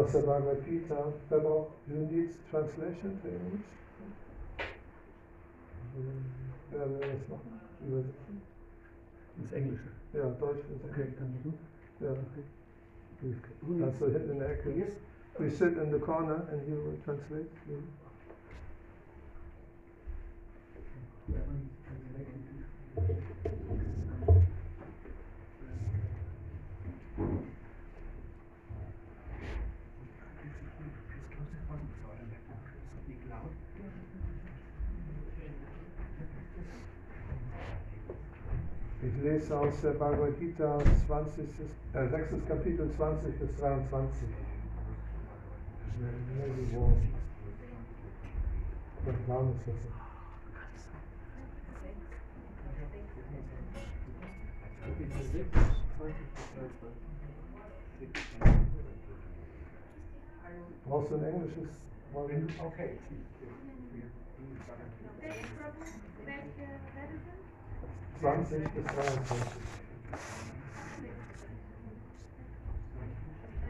lesen heute aus der Bhagavad Gita. Wer braucht you need translation für Englisch? Wer will das machen? Übersetzen? ins Englische. Ja, Deutsch ist Okay, dann du. Ja. Okay. Also hinten in der Ecke. Yes. We sit in the corner and you will translate. Ich lese aus der Bhagavad Gita 20, äh, 6. Kapitel 20 bis 23. Schnell, schnell geworden. Was war das jetzt? Brauchst du ein englisches? Volume? Okay. 20 bis 23.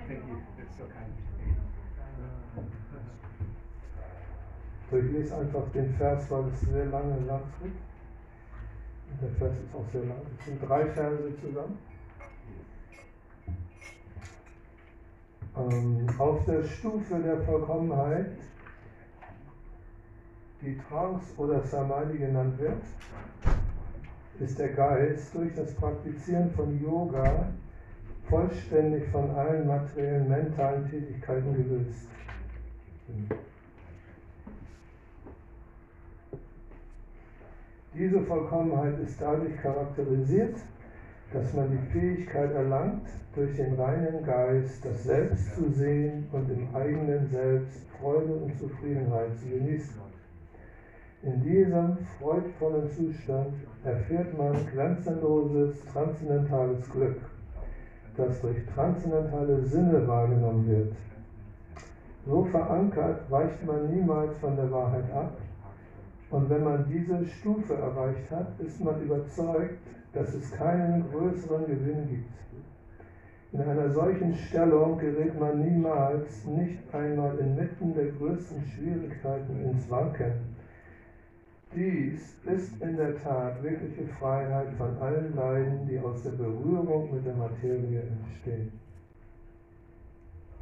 Thank you. That's so kind. So, ich lese einfach den Vers, weil es sehr lange lang ist. Und der Vers ist auch sehr lang. Es sind drei Verse zusammen. Ähm, auf der Stufe der Vollkommenheit, die Trance oder Samadhi genannt wird, ist der Geist durch das Praktizieren von Yoga vollständig von allen materiellen mentalen Tätigkeiten gelöst. Diese Vollkommenheit ist dadurch charakterisiert, dass man die Fähigkeit erlangt, durch den reinen Geist das Selbst zu sehen und im eigenen Selbst Freude und Zufriedenheit zu genießen. In diesem freudvollen Zustand erfährt man grenzenloses, transzendentales Glück, das durch transzendentale Sinne wahrgenommen wird. So verankert weicht man niemals von der Wahrheit ab und wenn man diese Stufe erreicht hat, ist man überzeugt, dass es keinen größeren Gewinn gibt. In einer solchen Stellung gerät man niemals, nicht einmal inmitten der größten Schwierigkeiten ins Wanken. Dies ist in der Tat wirkliche Freiheit von allen Leiden, die aus der Berührung mit der Materie entstehen.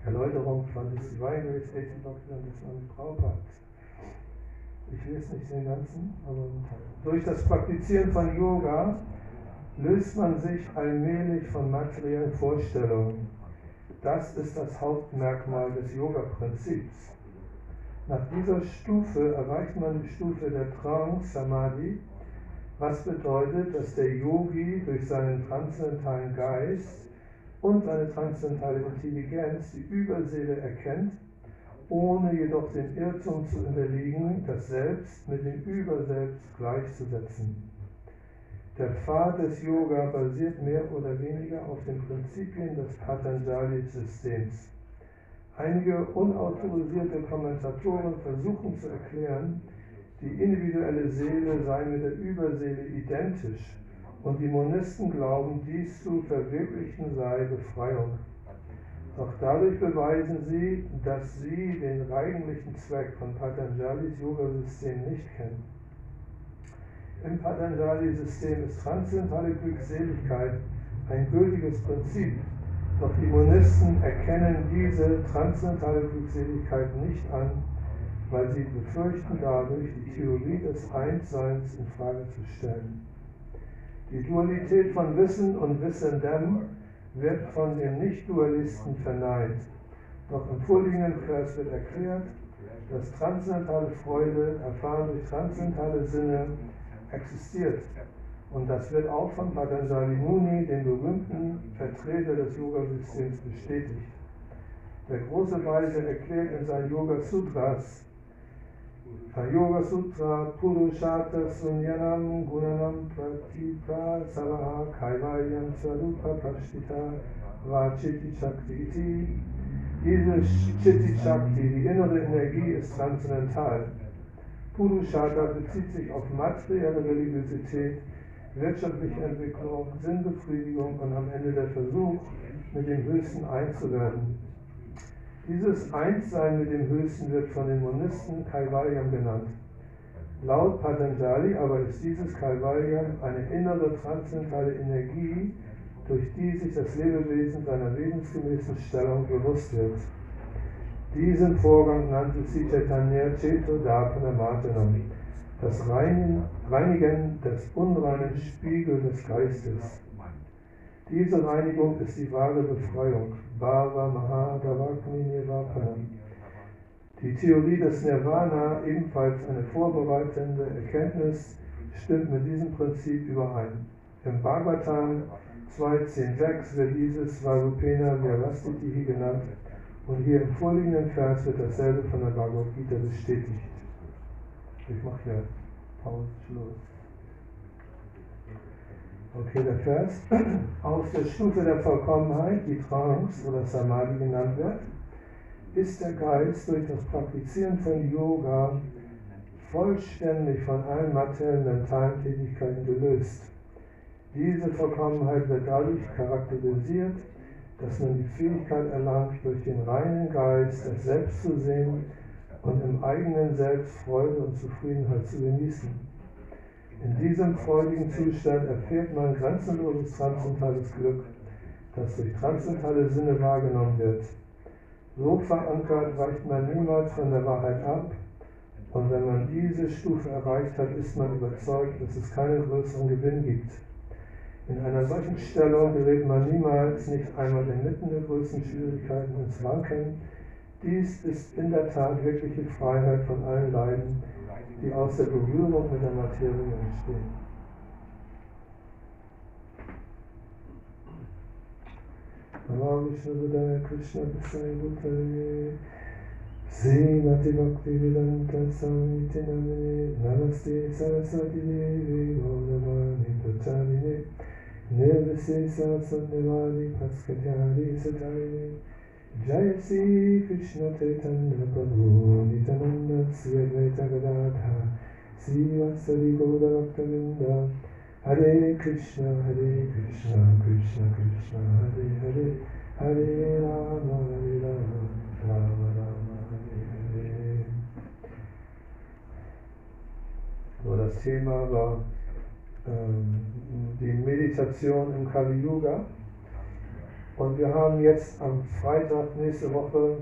Erläuterung von Grace 18 Doctrine des Mannes Prabhupada. Ich lese nicht den ganzen, aber einen Teil. Durch das Praktizieren von Yoga löst man sich allmählich von materiellen Vorstellungen. Das ist das Hauptmerkmal des Yoga-Prinzips. Nach dieser Stufe erreicht man die Stufe der Trance Samadhi, was bedeutet, dass der Yogi durch seinen transzendentalen Geist und seine transzendentale Intelligenz die Überseele erkennt, ohne jedoch dem Irrtum zu unterliegen, das Selbst mit dem Überselbst gleichzusetzen. Der Pfad des Yoga basiert mehr oder weniger auf den Prinzipien des Patanjali-Systems. Einige unautorisierte Kommentatoren versuchen zu erklären, die individuelle Seele sei mit der Überseele identisch und die Monisten glauben, dies zu verwirklichen sei Befreiung. Doch dadurch beweisen sie, dass sie den eigentlichen Zweck von Patanjalis Yoga-System nicht kennen. Im Patanjali-System ist transzendentale Glückseligkeit ein gültiges Prinzip, doch die Monisten erkennen diese transzendentale Glückseligkeit nicht an, weil sie befürchten dadurch, die Theorie des Einsseins in Frage zu stellen. Die Dualität von Wissen und Wissendem wird von den Nicht-Dualisten verneint. Doch im vorliegenden Vers wird erklärt, dass transzendentale Freude, erfahren durch transzendentale Sinne, existiert. Und das wird auch von Patanjali Muni, dem berühmten Vertreter des Yoga-Systems, bestätigt. Der große Weise erklärt in seinen Yoga Sutras, Yoga Sutra Purushata Sunyanam Gunanam Pratipa Savaha Kaivalyam Swarupa Prashtita Vachiti Shakti. Diese Chitti Shakti, die innere Energie, ist transzendental. Purushata bezieht sich auf materielle Religiosität, wirtschaftliche Entwicklung, Sinnbefriedigung und am Ende der Versuch, mit dem Höchsten einzuwerden. Dieses Einssein mit dem Höchsten wird von den Monisten Kaivalyam genannt. Laut Patanjali aber ist dieses Kaivalyam eine innere transzendentale Energie, durch die sich das Lebewesen seiner wesensgemäßen Stellung bewusst wird. Diesen Vorgang nannte sie Chaitanya Cheto Dapana Martanam, das Reinigen des unreinen Spiegel des Geistes. Diese Reinigung ist die wahre Befreiung. Bhava Mahadavakni Nirvapana. Die Theorie des Nirvana, ebenfalls eine vorbereitende Erkenntnis, stimmt mit diesem Prinzip überein. Im Bhagavatam 2.10.6 wird dieses Varupena Vyavastitihi genannt und hier im vorliegenden Vers wird dasselbe von der Bhagavad Gita bestätigt. Ich mache hier Pause. Okay, der Vers. Auf der Stufe der Vollkommenheit, die Trance oder Samadhi genannt wird, ist der Geist durch das Praktizieren von Yoga vollständig von allen materiellen mentalen Tätigkeiten gelöst. Diese Vollkommenheit wird dadurch charakterisiert, dass man die Fähigkeit erlangt, durch den reinen Geist das Selbst zu sehen und im eigenen Selbst Freude und Zufriedenheit zu genießen. In diesem freudigen Zustand erfährt man grenzenloses transzendentales Glück, das durch transzendentale Sinne wahrgenommen wird. So verankert weicht man niemals von der Wahrheit ab und wenn man diese Stufe erreicht hat, ist man überzeugt, dass es keinen größeren Gewinn gibt. In einer solchen Stellung gerät man niemals, nicht einmal inmitten der größten Schwierigkeiten ins Wanken. Dies ist in der Tat wirkliche Freiheit von allen Leiden, die aus der Berührung mit der Materie entstehen. Namo Vishnu Krishna Dasai Bhutale Srimati Bhakti Vedanta Samiti Namine Namaste Saraswati Devi Gaudavani Pracharine Nirvisesa Sandevadi Paskatyari Satayine Sri Krishna Chaitanya Prabhu Nityananda Sri Advaita Gadadha Sri Vasari Gauda Bhaktavinda Hare Krishna Hare Krishna Krishna Krishna Hare Hare Hare Rama Hare Rama Rama Rama Hare Hare So, das Thema war ähm, die Meditation im Kali Yuga. Und wir haben jetzt am Freitag nächste Woche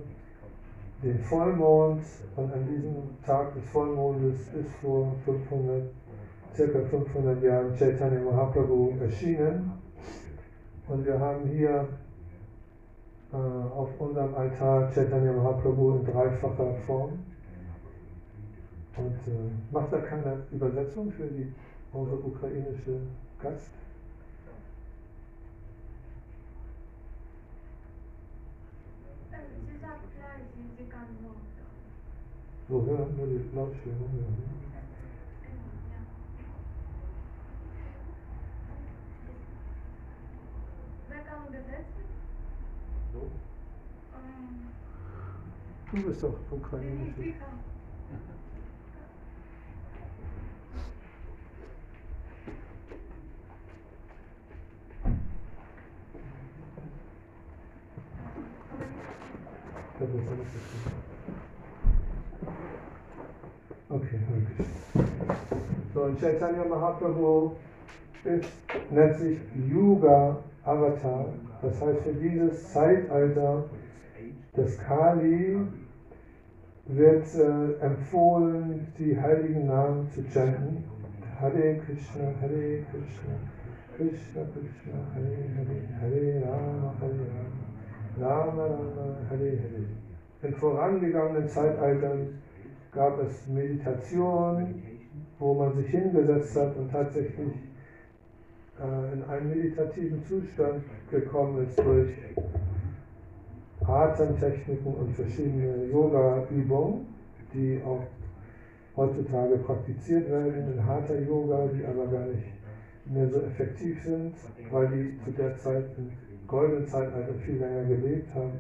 den Vollmond und an diesem Tag des Vollmondes ist vor 500, circa 500 Jahren Chaitanya Mahaprabhu erschienen. Und wir haben hier äh, auf unserem Altar Chaitanya Mahaprabhu in dreifacher Form. Und äh, macht da keine Übersetzung für die, unsere ukrainische Gast? So, ja, nur die Lautstärke hören. Du bist doch ich ukrainisch. kann. Aber Okay, okay. So, und Chaitanya Mahaprabhu ist, nennt sich Yuga Avatar. Das heißt, für dieses Zeitalter des Kali wird äh, empfohlen, die heiligen Namen zu chanten. Hare Krishna, Hare Krishna, Krishna Krishna, Hare Hare, Hare Rama, Hare Rama, Rama Rama, Hare Hare. In vorangegangenen Zeitaltern gab es Meditation, wo man sich hingesetzt hat und tatsächlich äh, in einen meditativen Zustand gekommen ist durch Atemtechniken und verschiedene Yoga-Übungen, die auch heutzutage praktiziert werden in Hatha Yoga, die aber gar nicht mehr so effektiv sind, weil die zu der Zeit im goldenen Zeitalter viel länger gelebt haben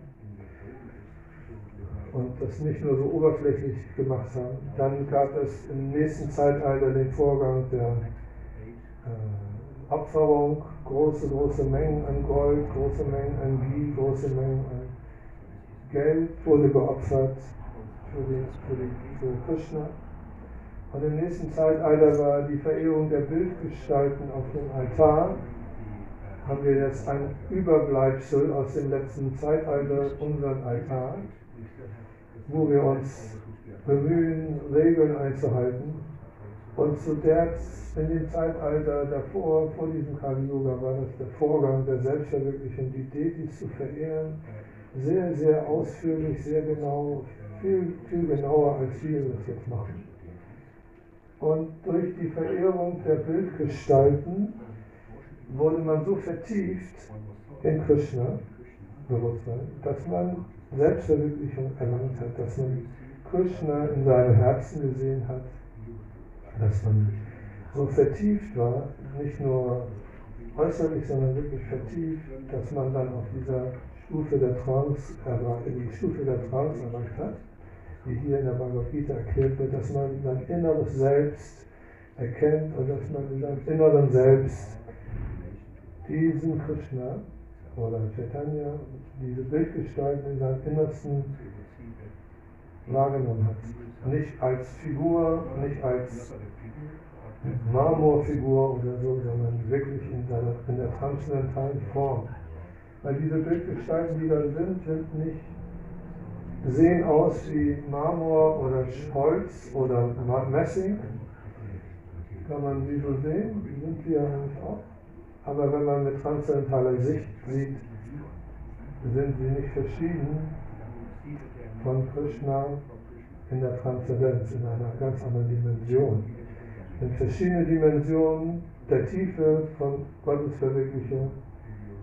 und das nicht nur so oberflächlich gemacht haben. Dann gab es im nächsten Zeitalter den Vorgang der äh, Opferung, große, große Mengen an Gold, große Mengen an Ghee, große Mengen an Geld wurde geopfert für, die, für, die, für Krishna. Und im nächsten Zeitalter war die Verehrung der Bildgestalten auf dem Altar. Haben wir jetzt ein Überbleibsel aus dem letzten Zeitalter, unseren Altar wo wir uns bemühen, Regeln einzuhalten. Und zu der, in dem Zeitalter davor, vor diesem Kali Yoga, war das der Vorgang der Selbstverwirklichung, die Detis zu verehren, sehr, sehr ausführlich, sehr genau, viel, viel genauer, als wir das jetzt machen. Und durch die Verehrung der Bildgestalten wurde man so vertieft in Krishna, Bewusstsein, dass man Selbstverwirklichung erlangt hat, dass man Krishna in seinem Herzen gesehen hat, dass man so vertieft war, nicht nur äußerlich, sondern wirklich vertieft, dass man dann auf dieser Stufe der Trance, die Stufe der Trance erreicht hat, die hier in der Bhagavad Gita erklärt wird, dass man sein inneres Selbst erkennt und dass man in seinem inneren Selbst diesen Krishna oder Chaitanya diese Bildgestalten in seinem Innersten wahrgenommen hat. Nicht als Figur, nicht als Marmorfigur oder so, sondern wirklich in, seiner, in der transzendentalen Form. Weil diese Bildgestalten, die da sind, sind nicht, sehen aus wie Marmor oder Holz oder Messing. Kann man sie so sehen, die sind sie ja auch. Aber wenn man mit transzendentaler Sicht sieht, sind sie nicht verschieden von Krishna in der Transzendenz, in einer ganz anderen Dimension. In verschiedene Dimensionen der Tiefe von Gottes Verwirklichung,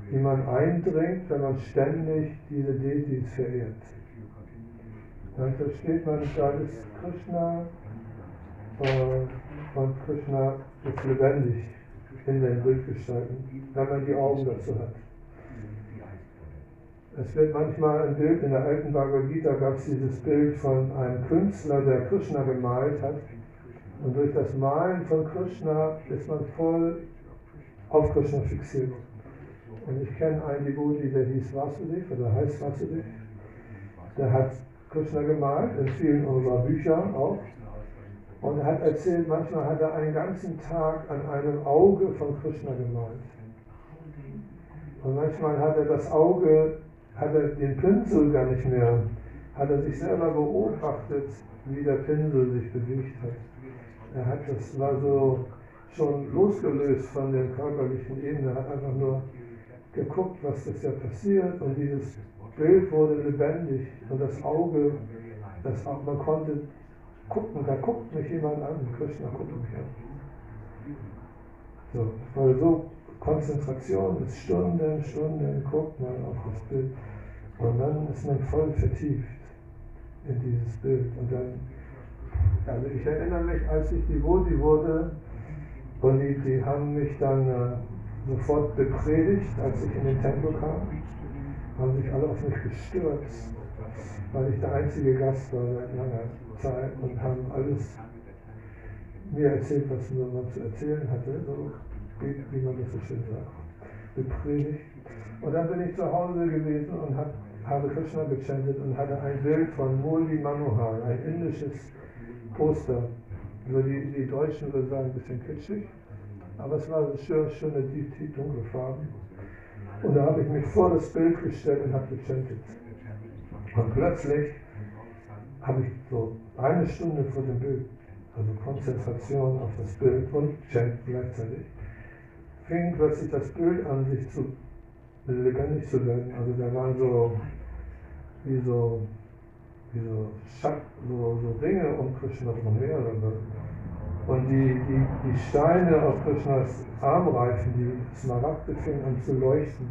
die man eindringt, wenn man ständig diese Deities verehrt. Dann versteht man, da ist Krishna äh, und Krishna ist lebendig in den Bildgestalten, wenn man die Augen dazu hat. Es wird manchmal ein Bild, in der alten Bhagavad Gita gab es dieses Bild von einem Künstler, der Krishna gemalt hat. Und durch das Malen von Krishna ist man voll auf Krishna fixiert. Und ich kenne einen Devoti, der hieß Vasudev oder heißt Vasudev. Der hat Krishna gemalt, in vielen unserer Bücher auch. Und er hat erzählt, manchmal hat er einen ganzen Tag an einem Auge von Krishna gemalt. Und manchmal hat er das Auge hat er den Pinsel gar nicht mehr, hat er sich selber beobachtet, wie der Pinsel sich bewegt hat. Er hat, das war so schon losgelöst von der körperlichen Ebene, hat einfach nur geguckt, was das ja passiert und dieses Bild wurde lebendig und das Auge, das, man konnte gucken, da guckt mich jemand an, Krishna guckt mich an. So, weil so Konzentration ist Stunden, Stunden, guckt man auf das Bild und dann ist man voll vertieft in dieses Bild. Und dann, also ich erinnere mich, als ich Devoti wurde, und die, die haben mich dann äh, sofort bepredigt, als ich in den Tempel kam, haben sich alle auf mich gestürzt, weil ich der einzige Gast war seit langer Zeit und haben alles mir erzählt, was man zu erzählen hatte. So wie man das so schön sagt, bepredigt. Und dann bin ich zu Hause gewesen und hab, habe Krishna gechantet und hatte ein Bild von Murli Manohar, ein indisches Poster. Also die, die Deutschen würden sagen, ein bisschen kitschig, aber es war schön, schöne, tief, tief dunkle Farben. Und da habe ich mich vor das Bild gestellt und habe gechantet. Und plötzlich habe ich so eine Stunde vor dem Bild, also Konzentration auf das Bild und Chant gleichzeitig, fing plötzlich das Bild an, sich zu lebendig zu werden. Also da waren so wie so, wie so, Schatten, so, so Ringe um Krishna drum mehrere. Und die, die, die Steine auf Krishnas Armreifen, die Smaragde fingen an zu leuchten.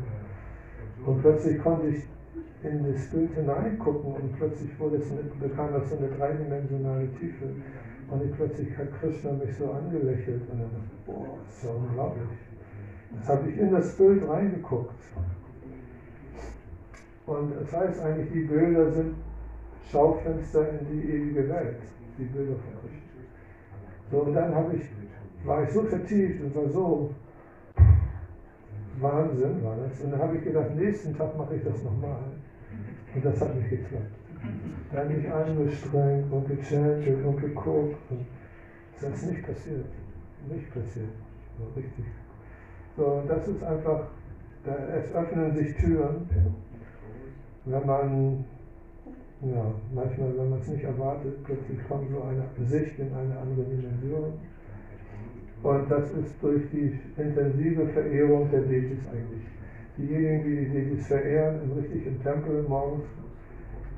Und plötzlich konnte ich in das Bild hineingucken und plötzlich wurde es eine, bekam das so eine dreidimensionale Tiefe. Und ich plötzlich hat Krishna mich so angelächelt und dann dachte boah, das ist ja unglaublich. Das habe ich in das Bild reingeguckt. Und das heißt eigentlich, die Bilder sind Schaufenster in die ewige Welt, die Bilder von Krishna. So, und dann habe ich, war ich so vertieft und war so Wahnsinn war das. Und dann habe ich gedacht, nächsten Tag mache ich das nochmal. Und das hat nicht geklappt. Da habe ich angestrengt und gechantet und geguckt. Und das ist nicht passiert. Nicht passiert. So richtig. So, das ist einfach, da, es öffnen sich Türen, wenn man, ja, manchmal, wenn man es nicht erwartet, plötzlich kommt so eine Sicht in eine andere Dimension. Und das ist durch die intensive Verehrung der Deities eigentlich. Diejenigen, die Deities verehren, im richtigen Tempel morgens,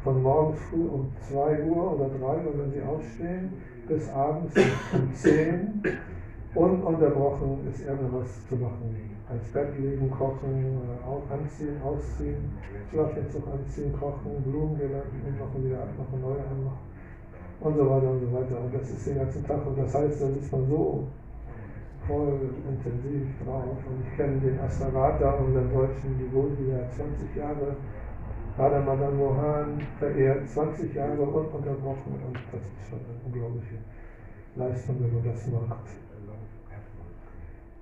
von morgens früh um 2 Uhr oder 3 Uhr, wenn sie aufstehen, bis abends um 10 ununterbrochen ist irgendwas zu machen. Als Bett liegen, kochen, anziehen, ausziehen, Schlafentzug anziehen, kochen, Blumengirlanden ummachen, wieder abmachen, neue anmachen und so weiter und so weiter. Und das ist den ganzen Tag. Und das heißt, da ist man so voll intensiv drauf. Und ich kenne den Astarata, unseren deutschen Devoti, der 20 Jahre Radha Madan Mohan verehrt, 20 Jahre ununterbrochen und das ist schon eine unglaubliche Leistung, wenn man das macht.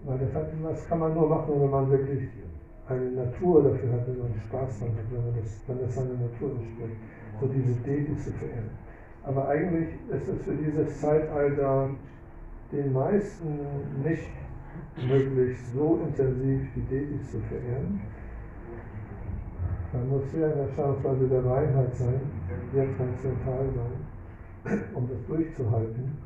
Weil das, hat, das kann man nur machen, wenn man wirklich eine Natur dafür hat, wenn man Spaß daran hat, wenn, man das, wenn das seiner Natur entspricht, so diese Deity zu verehren. Aber eigentlich ist es für dieses Zeitalter den meisten nicht möglich, so intensiv die Detis zu verehren. Man muss sehr in der Schauphase der Reinheit sein, sehr transzendental sein, um das durchzuhalten.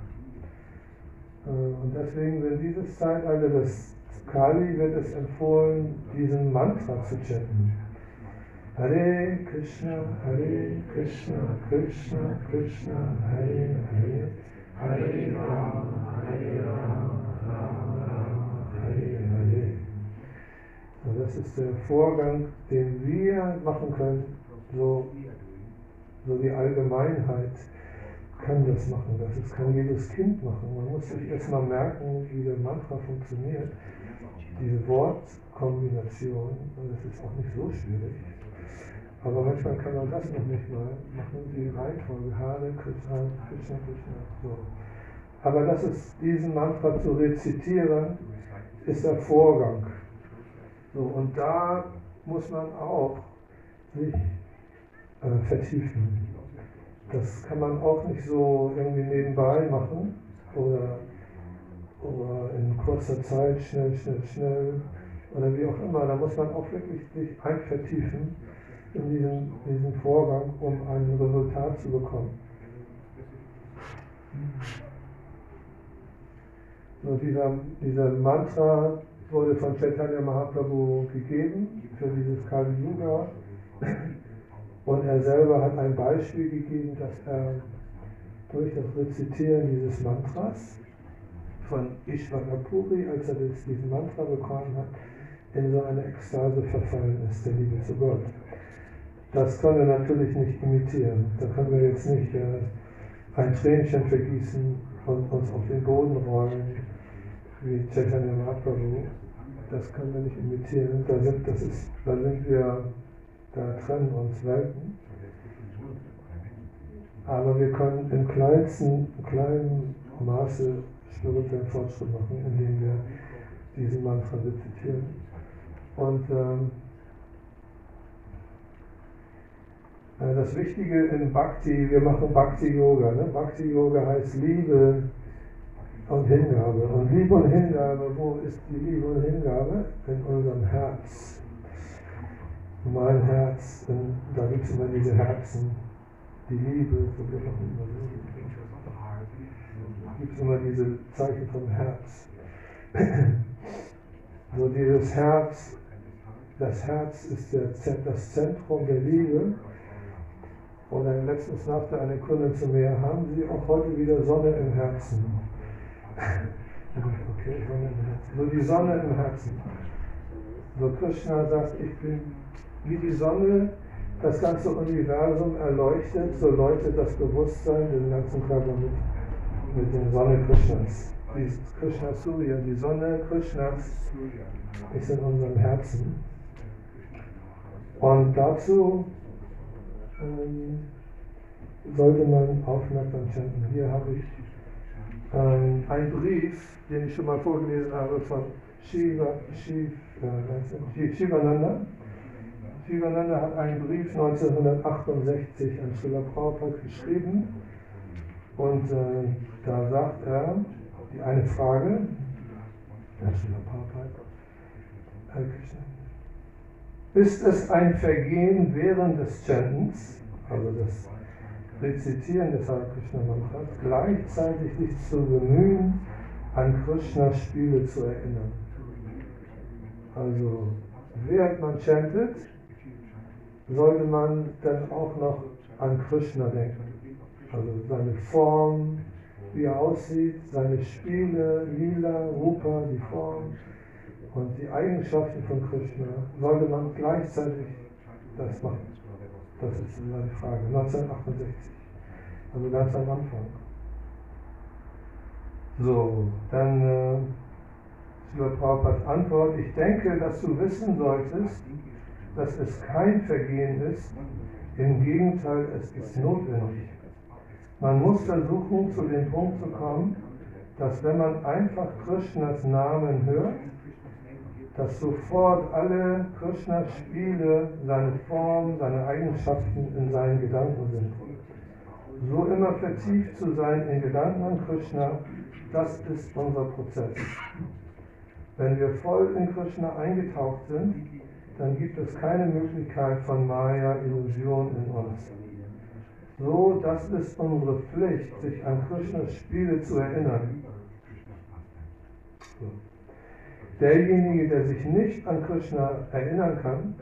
Äh, und deswegen, wenn dieses Zeitalter des Kali wird es empfohlen, diesen Mantra zu chanten. Hare Krishna, Hare Krishna, Krishna Krishna, Hare Hare, Das ist der Vorgang, den wir machen können, so, so die Allgemeinheit kann das machen. Das kann jedes Kind machen. Man muss sich erstmal merken, wie der Mantra funktioniert. Diese Wortkombination, das ist auch nicht so schwierig. Aber manchmal kann man das noch nicht mal machen, die Reihenfolge, Hare, Krishna, Krishna, Krishna, so. Aber das ist, diesen Mantra zu rezitieren, ist der Vorgang. So, und da muss man auch sich äh, vertiefen. Das kann man auch nicht so irgendwie nebenbei machen oder, oder in kurzer Zeit schnell, schnell, schnell oder wie auch immer. Da muss man auch wirklich sich einvertiefen in diesen, diesen Vorgang, um ein Resultat zu bekommen. So dieser, dieser Mantra wurde von Chaitanya Mahaprabhu gegeben für dieses Kali Yuga. Und er selber hat ein Beispiel gegeben, dass er durch das Rezitieren dieses Mantras von Ishvara Puri, als er diesen Mantra bekommen hat, in so eine Ekstase verfallen ist, der Liebe zu Gott. Das können wir natürlich nicht imitieren. Da können wir jetzt nicht äh, ein Tränchen vergießen und uns auf den Boden rollen, wie Chaitanya Mahaprabhu. Das können wir nicht imitieren. Da sind, das ist, da sind wir, da trennen uns Welten. Aber wir können im kleinsten, kleinen Maße spirituellen Fortschritt machen, indem wir diesen Mantra rezitieren. Und ähm, Äh, Das Wichtige in Bhakti, wir machen Bhakti-Yoga. Ne? Bhakti-Yoga heißt Liebe und Hingabe. Und Liebe und Hingabe, wo ist die Liebe und Hingabe? In unserem Herz. Mein Herz, da gibt es immer diese Herzen. Die Liebe, Da gibt es immer diese Zeichen vom Herz. So dieses Herz, das Herz ist das Zentrum der Liebe. Und dann letztens sagte eine Kundin zu mir, haben Sie auch heute wieder Sonne im Herzen? Okay, Sonne im Herzen. So die Sonne im Herzen. So Krishna sagt, ich bin wie die Sonne, das ganze Universum erleuchtet, so leuchtet das Bewusstsein den ganzen Körper mit, mit der Sonne Krishnas. Die Krishna Surya, die Sonne Krishnas ist in unserem Herzen. Und dazu ähm, sollte man aufmerksam chanten. Hier habe ich ähm, einen Brief, den ich schon mal vorgelesen habe von Shiva, Shiv, äh? Shiv- Shivananda. Shivananda hat einen Brief 1968 an Srila Prabhupada geschrieben und äh, da sagt er, die eine Frage, ja, Srila Prabhupada, Hare Krishna. Ist es ein Vergehen während des Chantens, also das Rezitieren des Hare Krishna Mantras, gleichzeitig sich zu bemühen, an Krishnas Spiele zu erinnern? Also, während man chantet, sollte man dann auch noch an Krishna denken. Also seine Form, wie er aussieht, seine Spiele, Lila, Rupa, die Form und die Eigenschaften von Krishna, sollte man gleichzeitig das machen. Das ist eine Frage. 1968. Also ganz am Anfang. So, dann äh, Srila Prabhupads Antwort. Ich denke, dass du wissen solltest, dass es kein Vergehen ist. Im Gegenteil, es ist notwendig. Man muss versuchen, zu dem Punkt zu kommen, dass wenn man einfach Krishnas Namen hört, dass sofort alle Krishnas Spiele, seine Form, seine Eigenschaften in seinen Gedanken sind. So immer vertieft zu sein in Gedanken an Krishna, das ist unser Prozess. Wenn wir voll in Krishna eingetaucht sind, dann gibt es keine Möglichkeit von Maya, Illusion in uns. So, das ist unsere Pflicht, sich an Krishnas Spiele zu erinnern. So. Derjenige, der sich nicht an Krishna erinnern kann,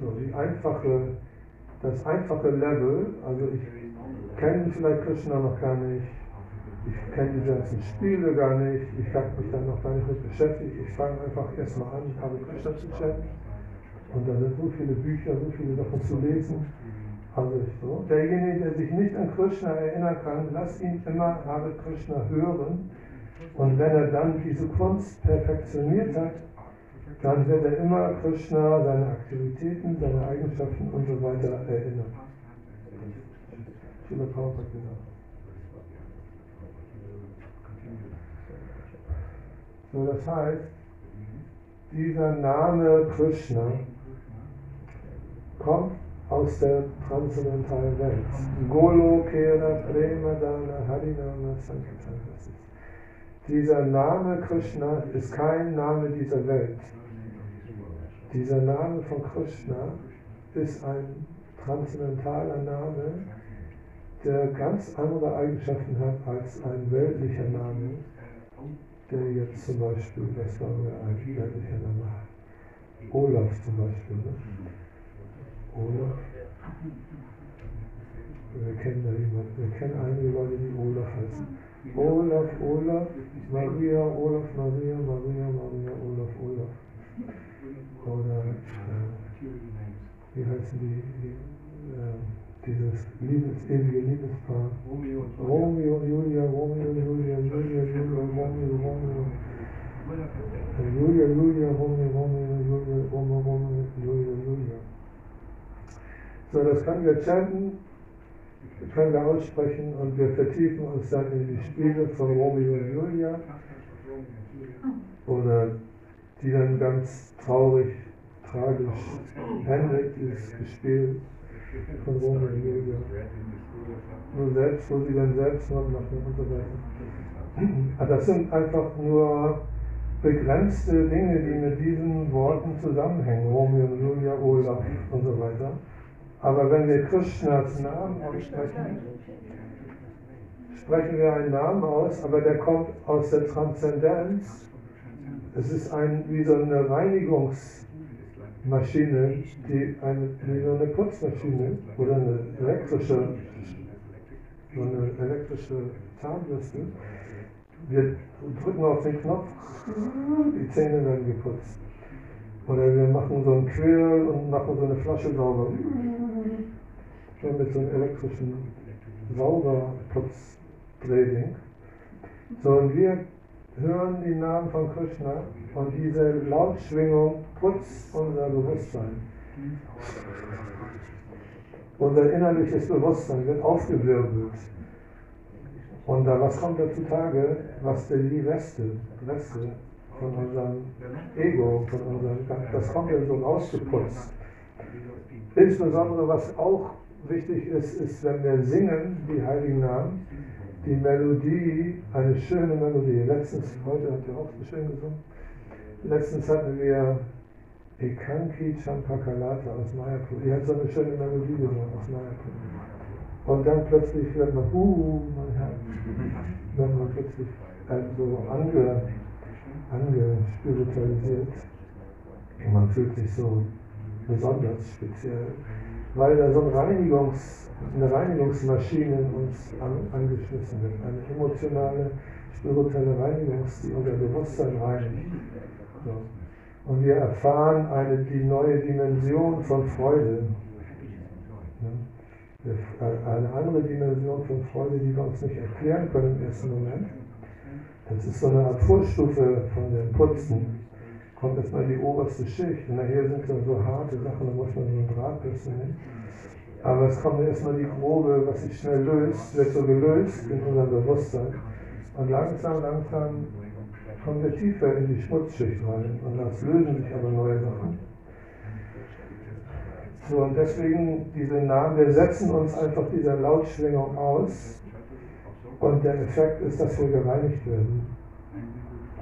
so die einfache, das einfache Level, also ich kenne vielleicht Krishna noch gar nicht, ich kenne die ganzen Spiele gar nicht, ich habe mich dann noch gar nicht mit beschäftigt, ich fange einfach erstmal an, Hare Krishna zu chatten und da sind so viele Bücher, so viele Sachen zu lesen. Also ich so. Derjenige, der sich nicht an Krishna erinnern kann, lass ihn immer Hare Krishna hören und wenn er dann diese Kunst perfektioniert hat, dann wird er immer Krishna, seine Aktivitäten, seine Eigenschaften und so weiter erinnern. Schiller Prabhupada gesagt. So, das heißt, dieser Name Krishna kommt aus der transzendentalen Welt. Golo Kera Prema Dana Harinama Sankirtan. Dieser Name Krishna ist kein Name dieser Welt. Dieser Name von Krishna ist ein transzendentaler Name, der ganz andere Eigenschaften hat als ein weltlicher Name, der jetzt zum Beispiel, was sagen wir, ein weltlicher Name. Olaf zum Beispiel. Ne? Olaf. Wir kennen da jemanden, wir kennen einige Leute, die Olaf heißen. Olaf, Olaf, Maria, Olaf, Maria, Maria, Maria, Olaf, Olaf. Oder äh, wie heißen die, die äh, dieses Liebes, ewige Liebespaar? Romeo und Romeo, Julia, Romeo, Julia, Julia, Julia, Romeo, Romeo. Äh, Julia, Julia, Romeo, Romeo, Julia, Romeo, Romeo, Julia, Julia. So, das können wir chanten, können wir aussprechen und wir vertiefen uns dann in die Spiele von Romeo und Julia oder die dann ganz traurig, tragisch endet, dieses Spiel. von Romeo und Julia. Nur selbst, wo sie dann Selbstmord machen und so weiter. Das sind einfach nur begrenzte Dinge, die mit diesen Worten zusammenhängen. Romeo und Julia, Olaf und so weiter. Aber wenn wir Krishnas Namen aussprechen, sprechen wir einen Namen aus, aber der kommt aus der Transzendenz. Es ist ein, wie so eine Reinigungsmaschine, die eine, wie so eine Putzmaschine oder eine elektrische, so eine elektrische Zahnbürste. Wir drücken auf den Knopf, die Zähne werden geputzt. Oder wir machen so einen Quirl und machen so eine Flasche sauber. Schon mit so einem elektrischen Sauberputzdrehding. So, und wir hören die Namen von Krishna und diese Lautschwingung putzt unser Bewusstsein. Unser innerliches Bewusstsein wird aufgewirbelt. Und da, was kommt da zutage? Was denn die Reste, Reste von unserem Ego, von unserem, das kommt ja so rausgeputzt. Insbesondere, was auch wichtig ist, ist, wenn wir singen, die Heiligen Namen, die Melodie, eine schöne Melodie. Letztens, heute habt ihr auch so schön gesungen, letztens hatten wir Ekanki Champakalata aus Mayapur. Die hat so eine schöne Melodie gesungen aus Mayapur. Und dann plötzlich wird man, uh, mein Herz, wird man plötzlich so ange, angespiritualisiert. Man fühlt sich so besonders speziell, weil da so ein Reinigungs, eine Reinigungsmaschine in uns an, angeschmissen wird. Eine emotionale, spirituelle Reinigungs, die unser Bewusstsein reinigt. So. Und wir erfahren eine, die neue Dimension von Freude. Eine andere Dimension von Freude, die wir uns nicht erklären können im ersten Moment. Das ist so eine Art Vorstufe von dem Putzen. Kommt erstmal die oberste Schicht. Und nachher sind dann so harte Sachen, da muss man so einen Drahtbürste nehmen. Aber es kommt erstmal die grobe, was sich schnell löst, wird so gelöst in unserem Bewusstsein. Und langsam, langsam kommen wir tiefer in die Schmutzschicht rein. Und das lösen sich aber neue Sachen. So, und deswegen diese Namen, wir setzen uns einfach dieser Lautschwingung aus. Und der Effekt ist, dass wir gereinigt werden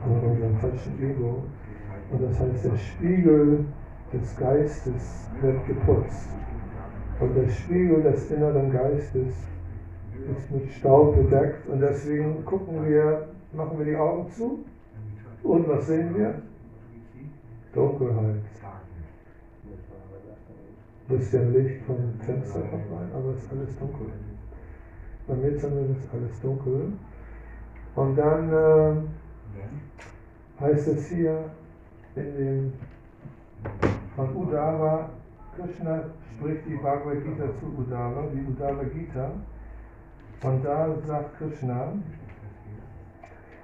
von unserem falschen Ego. Und das heißt, der Spiegel des Geistes wird geputzt. Und der Spiegel des inneren Geistes ist mit Staub bedeckt. Und deswegen gucken wir, machen wir die Augen zu. Und was sehen wir? Dunkelheit. Bisschen Licht vom Fenster kommt rein, aber es ist alles dunkel. Bei mir zumindest alles dunkel. Und dann äh, heißt es hier in dem von Udava, Krishna spricht die Bhagavad Gita zu Udava, die Udava Gita. Und da sagt Krishna,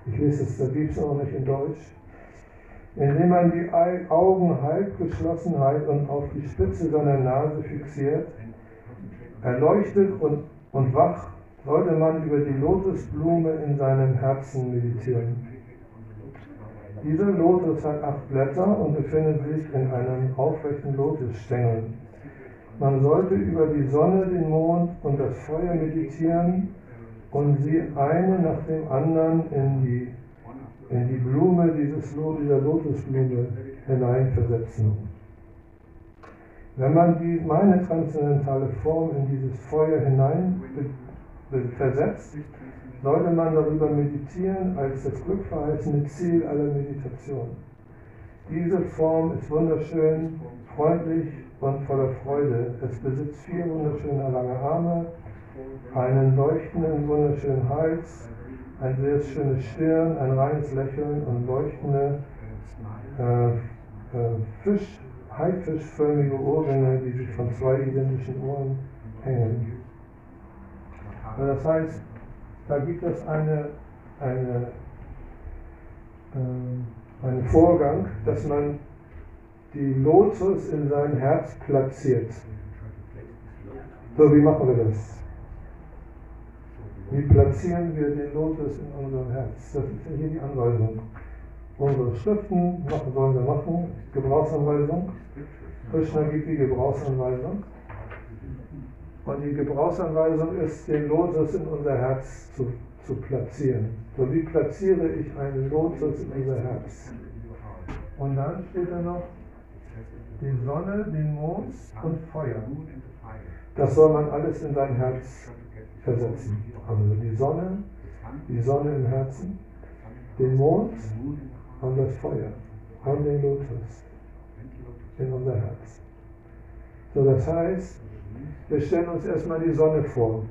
ich lese es, da gibt es auch nicht in Deutsch, indem man die Augen halb geschlossenheit und auf die Spitze seiner Nase fixiert, erleuchtet und, und wach, sollte man über die Lotusblume in seinem Herzen meditieren. Dieser Lotus hat acht Blätter und befindet sich in einem aufrechten Lotusstängel. Man sollte über die Sonne, den Mond und das Feuer meditieren und sie eine nach dem anderen in die in die Blume dieses, dieser Lotusblume hineinversetzen. Wenn man die, meine transzendentale Form in dieses Feuer hinein versetzt, sollte man darüber meditieren als das glückverheißene Ziel aller Meditation. Diese Form ist wunderschön, freundlich und voller Freude. Es besitzt vier wunderschöne lange Arme, einen leuchtenden, wunderschönen Hals, ein sehr schönes Stirn, ein reines Lächeln und leuchtende äh, äh, Fisch, haifischförmige Ohrringe, die sich von zwei identischen Ohren hängen. Das heißt, da gibt es eine, eine, äh, einen Vorgang, dass man die Lotus in sein Herz platziert. So, wie machen wir das? Wie platzieren wir den Lotus in unserem Herz? Das ist ja hier die Anweisung. Unsere Schriften machen, sollen wir machen, Gebrauchsanweisung. Krishna gibt die Gebrauchsanweisung. Und die Gebrauchsanweisung ist, den Lotus in unser Herz zu, zu platzieren. So, wie platziere ich einen Lotus in unser Herz? Und dann steht da noch die Sonne, den Mond und Feuer. Das soll man alles in sein Herz versetzen. Also die Sonne, die Sonne im Herzen, den Mond und das Feuer und den Lotus in unser Herz. So, das heißt, wir stellen uns erstmal die Sonne vor.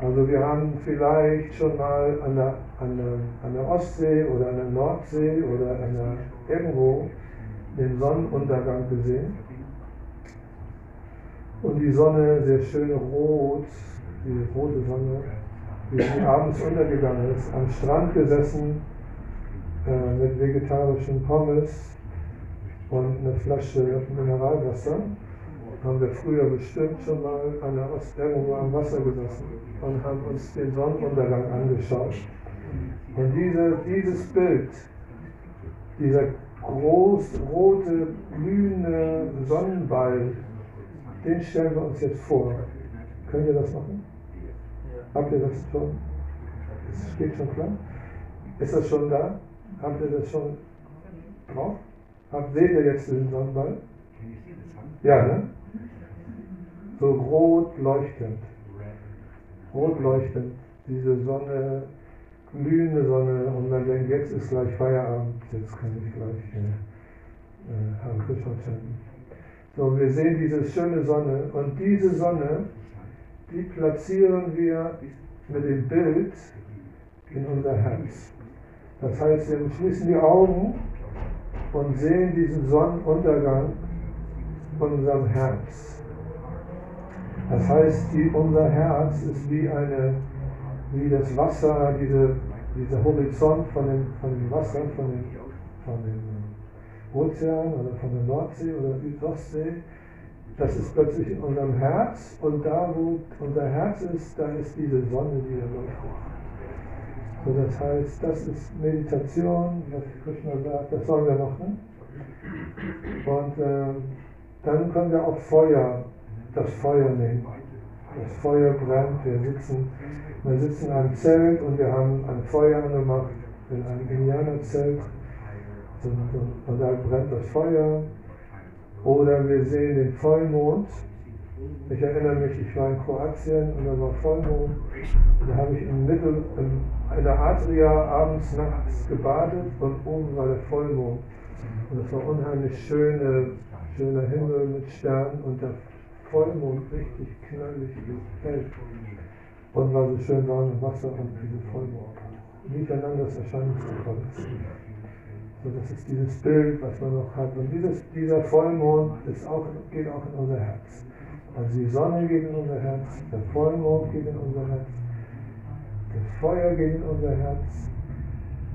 Also wir haben vielleicht schon mal an der, an der, an der Ostsee oder an der Nordsee oder an der, irgendwo den Sonnenuntergang gesehen. Und die Sonne sehr schön rot, diese rote Sonne, wie sie abends untergegangen ist, am Strand gesessen äh, mit vegetarischen Pommes und eine Flasche Mineralwasser. Haben wir früher bestimmt schon mal an der Ost irgendwo am Wasser gesessen und haben uns den Sonnenuntergang angeschaut. Und diese, dieses Bild, dieser groß rote, glühende Sonnenball, den stellen wir uns jetzt vor. Könnt ihr das machen? Habt ihr das schon? Es steht schon klar? Ist das schon da? Habt ihr das schon drauf? Habt, seht ihr jetzt den Sonnenball? Ja, ne? So rot leuchtend. Rot leuchtend. Diese Sonne, glühende Sonne. Und man denkt, jetzt ist gleich Feierabend. Jetzt kann ich gleich äh, äh, Herrn Krishna chanten. So, wir sehen diese schöne Sonne. Und diese Sonne, die platzieren wir mit dem Bild in unser Herz. Das heißt, wir schließen die Augen und sehen diesen Sonnenuntergang von unserem Herz. Das heißt, die, unser Herz ist wie, eine, wie das Wasser, diese, dieser Horizont von dem, von dem Wasser, von dem, von dem Ozean oder von der Nordsee oder Südostsee. Das ist plötzlich in unserem Herz und da, wo unser Herz ist, da ist diese Sonne, die da leuchtet. So, das heißt, das ist Meditation, was Krishna sagt, das sollen wir machen. Und äh, dann können wir auch Feuer, das Feuer nehmen. Das Feuer brennt, wir sitzen, wir sitzen in einem Zelt und wir haben ein Feuer angemacht, in einem Indianerzelt. Und, und, und da brennt das Feuer. Oder wir sehen den Vollmond. Ich erinnere mich, ich war in Kroatien und da war Vollmond. Da habe ich im Mittel, in der Adria abends, nachts gebadet und oben war der Vollmond. Und es war unheimlich schöne, schöner Himmel mit Sternen und der Vollmond richtig knallig hell. Und war so schön warm im Wasser und diese Vollmond. Miteinander das Erscheinungskontrolle. So, das ist dieses Bild, was man noch hat. Und dieses, dieser Vollmond ist auch, geht auch in unser Herz. Also die Sonne geht in unser Herz, der Vollmond geht in unser Herz, das Feuer geht in unser Herz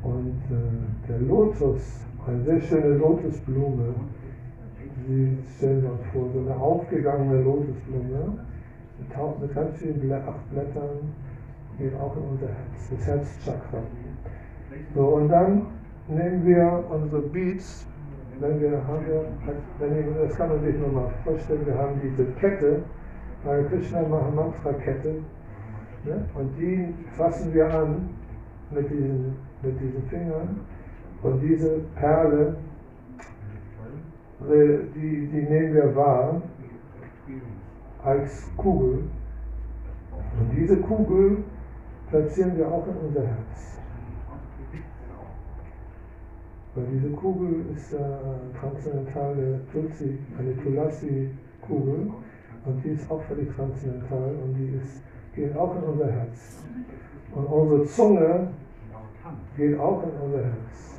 und äh, der Lotus, eine sehr schöne Lotusblume, Sie stellen uns vor, so eine aufgegangene Lotusblume, mit, ganz vielen acht Blättern, geht auch in unser Herz, das Herzchakra. So, und dann nehmen wir unsere Beats, wenn wir haben wir, das kann man sich nur mal vorstellen, wir haben diese Kette, eine Krishna Mahamantra Kette, ne? und die fassen wir an mit diesen, mit diesen Fingern und diese Perle, die, die nehmen wir wahr als Kugel und diese Kugel platzieren wir auch in unser Herz. Weil diese Kugel ist äh, transzendentale Tulsi, eine Tulasi-Kugel und die ist auch völlig transzendental und die ist, geht auch in unser Herz. Und unsere Zunge geht auch in unser Herz.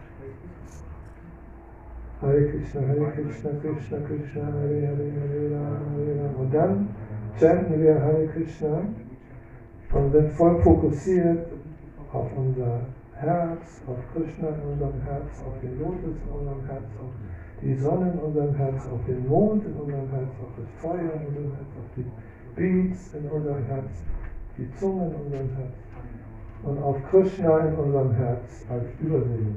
Hare Krishna, Hare Krishna, Krishna Krishna, Hare Hare, Hare Rama, Hare Rama. Und dann chanten wir Hare Krishna und sind voll fokussiert auf unser Herz, auf Krishna in unserem Herz, auf den Lotus in unserem Herz, auf die Sonne in unserem Herz, auf den Mond in unserem Herz, auf das Feuer in unserem Herz, auf die Beats in unserem Herz, die Zunge in unserem Herz und auf Krishna in unserem Herz als Überseele.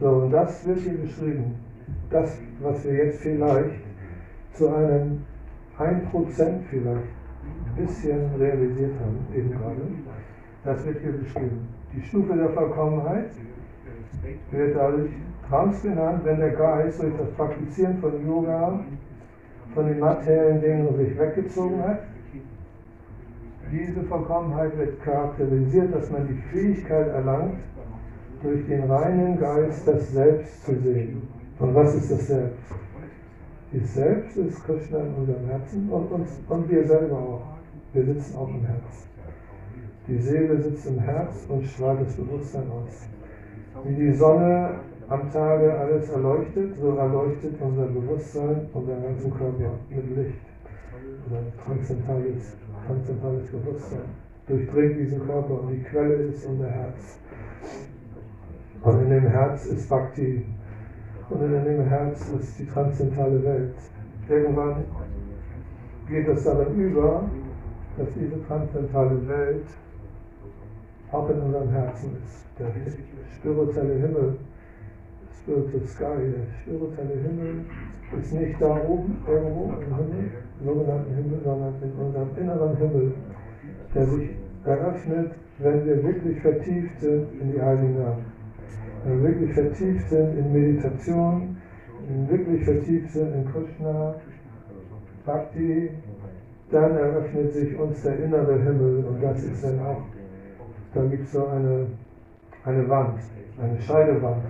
So, und das wird hier beschrieben. Das, was wir jetzt vielleicht zu einem 1% vielleicht ein bisschen realisiert haben, eben gerade, das wird hier beschrieben. Die Stufe der Vollkommenheit wird dadurch Trance genannt, wenn der Geist durch das Praktizieren von Yoga von den materiellen Dingen sich weggezogen hat. Diese Vollkommenheit wird charakterisiert, dass man die Fähigkeit erlangt, durch den reinen Geist das Selbst zu sehen. Und was ist das Selbst? Das Selbst ist Krishna in unserem Herzen und, uns, und wir selber auch. Wir sitzen auch im Herzen. Die Seele sitzt im Herz und strahlt das Bewusstsein aus. Wie die Sonne am Tage alles erleuchtet, so erleuchtet unser Bewusstsein, unseren ganzen Körper mit Licht. Oder transzendentales, transzendentales Bewusstsein durchdringt diesen Körper und die Quelle ist unser Herz. Und in dem Herz ist Bhakti. Und in dem Herz ist die transzendentale Welt. Irgendwann geht es darin über, dass diese transzendentale Welt auch in unserem Herzen ist. Der spirituelle Himmel, spiritual sky, der spirituelle Himmel ist nicht da oben irgendwo im Himmel, im sogenannten Himmel, sondern in unserem inneren Himmel, der sich eröffnet, wenn wir wirklich vertieft sind in die Heiligen Namen. Wenn wir wirklich vertieft sind in Meditation, wenn wir wirklich vertieft sind in Krishna, Bhakti, dann eröffnet sich uns der innere Himmel und das ist dann auch, da gibt es so eine, eine Wand, eine Scheidewand.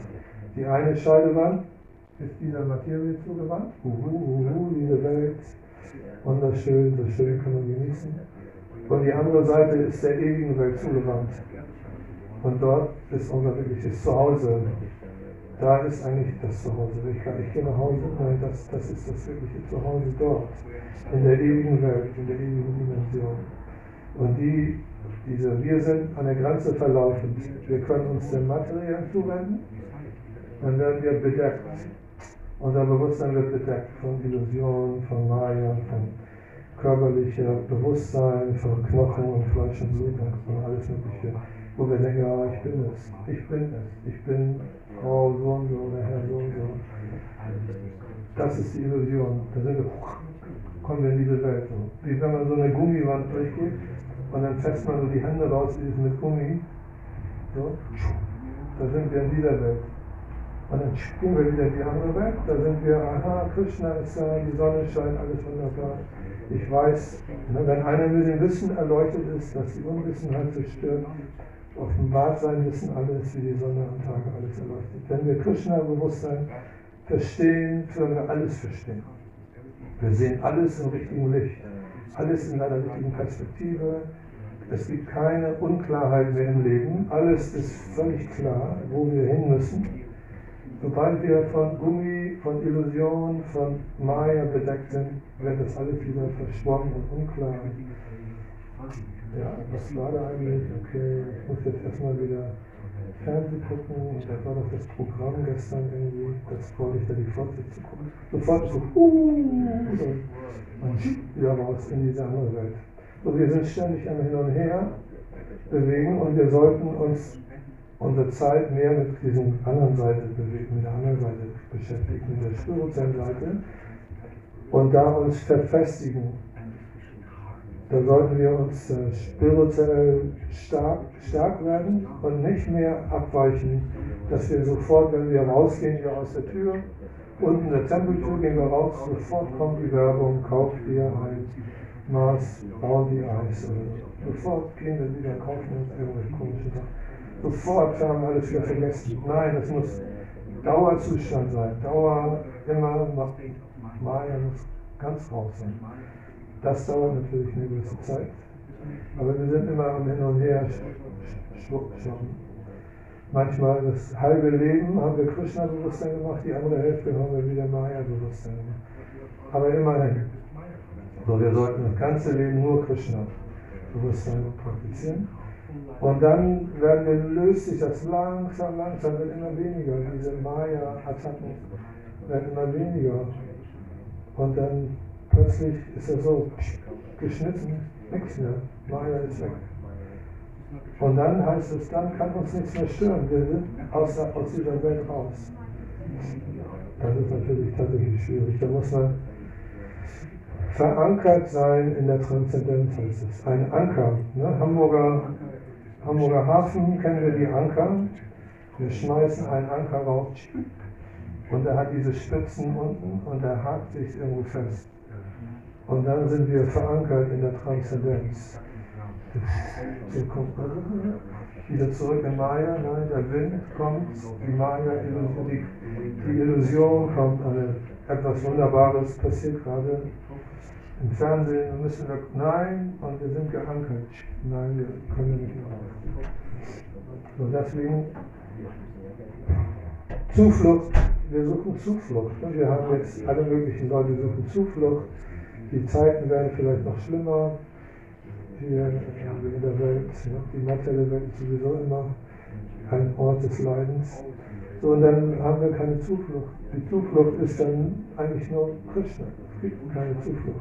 Die eine Scheidewand ist dieser Materie zugewandt, uhu, uhu, diese Welt, wunderschön, so schön kann man genießen. Und die andere Seite ist der ewigen Welt zugewandt. Und dort ist unser wirkliches Zuhause. Da ist eigentlich das Zuhause. Ich, ich gehe nach Hause, nein, das, das ist das wirkliche Zuhause dort. In der ewigen Welt, in der ewigen Dimension. Und die, diese, wir sind an der Grenze verlaufend. Wir können uns dem Materiellen zuwenden, dann werden wir bedeckt. Unser Bewusstsein wird bedeckt von Illusionen, von Maya, von körperlicher Bewusstsein, von Knochen und Fleisch und Blut und alles Mögliche wo wir denken, ja, ich bin es, ich bin es, ich bin Frau so und so oder Herr so und so. Das ist die Illusion. Da sind wir, kommen wir in diese Welt. So. Wie wenn man so eine Gummiwand durchgeht und dann fässt man so die Hände raus, die ist mit Gummi. So. Da sind wir in dieser Welt. Und dann gehen wir wieder in die andere Welt. Da sind wir, aha, Krishna ist da, die Sonne scheint, alles wunderbar. Ich weiß, wenn einer mit dem Wissen erleuchtet ist, dass die Unwissenheit zerstört, offenbart sein Wissen alles, wie die Sonne am Tage alles erleuchtet. Wenn wir Krishna-Bewusstsein verstehen, können wir alles verstehen. Wir sehen alles im richtigen Licht, alles in einer richtigen Perspektive. Es gibt keine Unklarheit mehr im Leben. Alles ist völlig klar, wo wir hin müssen. Sobald wir von Gummi, von Illusion, von Maya bedeckt sind, wird das alles wieder verschwommen und unklar. Ja, was war da eigentlich? Okay, ich muss jetzt erstmal wieder Fernsehen gucken und da war doch das Programm gestern irgendwie, das wollte ich da die Fortsetzung gucken. Sofort so, uh, und wieder raus in diese andere Welt. So, wir sind ständig am Hin und Her bewegen und wir sollten uns unsere Zeit mehr mit diesen anderen Seite bewegen, mit der anderen Seite beschäftigen, mit der spirituellen Seite und da uns verfestigen da sollten wir uns äh, spirituell stark, stark werden und nicht mehr abweichen, dass wir sofort, wenn wir rausgehen, hier aus der Tür, unten der Tempeltür gehen wir raus, sofort kommt die Werbung, kauft ihr ein Maß, bauen die Eis. Sofort gehen wir wieder, kaufen uns irgendwelche komischen Sachen. Sofort haben wir alles wieder vergessen. Nein, das muss Dauerzustand sein. Dauer immer, Maya muss ganz raus sein. Das dauert natürlich eine gewisse Zeit. Aber wir sind immer am Hin und Her schwuppen. manchmal das halbe Leben haben wir Krishna-Bewusstsein gemacht, die andere Hälfte haben wir wieder Maya-Bewusstsein gemacht. Aber immerhin. So, wir sollten das ganze Leben nur Krishna-Bewusstsein praktizieren. Und dann werden wir, löst sich das langsam, langsam, wird immer weniger. Diese Maya-Attacken werden immer weniger. Und dann plötzlich ist er so geschnitten, nichts mehr. Maya ist weg. Und dann heißt es, dann kann uns nichts mehr stören. Wir sind aus, aus dieser Welt raus. Das ist natürlich tatsächlich schwierig. Da muss man verankert sein in der Transzendenz, heißt es. Ein Anker. Ne? Hamburger, Hamburger Hafen kennen wir die Anker. Wir schmeißen einen Anker rauf und er hat diese Spitzen unten und er hakt sich irgendwo fest. Und dann sind wir verankert in der Transzendenz. Kommt man wieder zurück in Maya, nein, der Wind kommt, die Maya, die, die Illusion kommt, eine, etwas Wunderbares passiert gerade im Fernsehen, müssen wir, nein, und wir sind geankert. Nein, wir können nicht raus. So, deswegen Zuflucht, wir suchen Zuflucht. Und wir haben jetzt alle möglichen Leute suchen Zuflucht. Die Zeiten werden vielleicht noch schlimmer hier in der Welt. Die materielle Welt sowieso immer ein Ort des Leidens. So, und dann haben wir keine Zuflucht. Die Zuflucht ist dann eigentlich nur Krishna. Es gibt keine Zuflucht.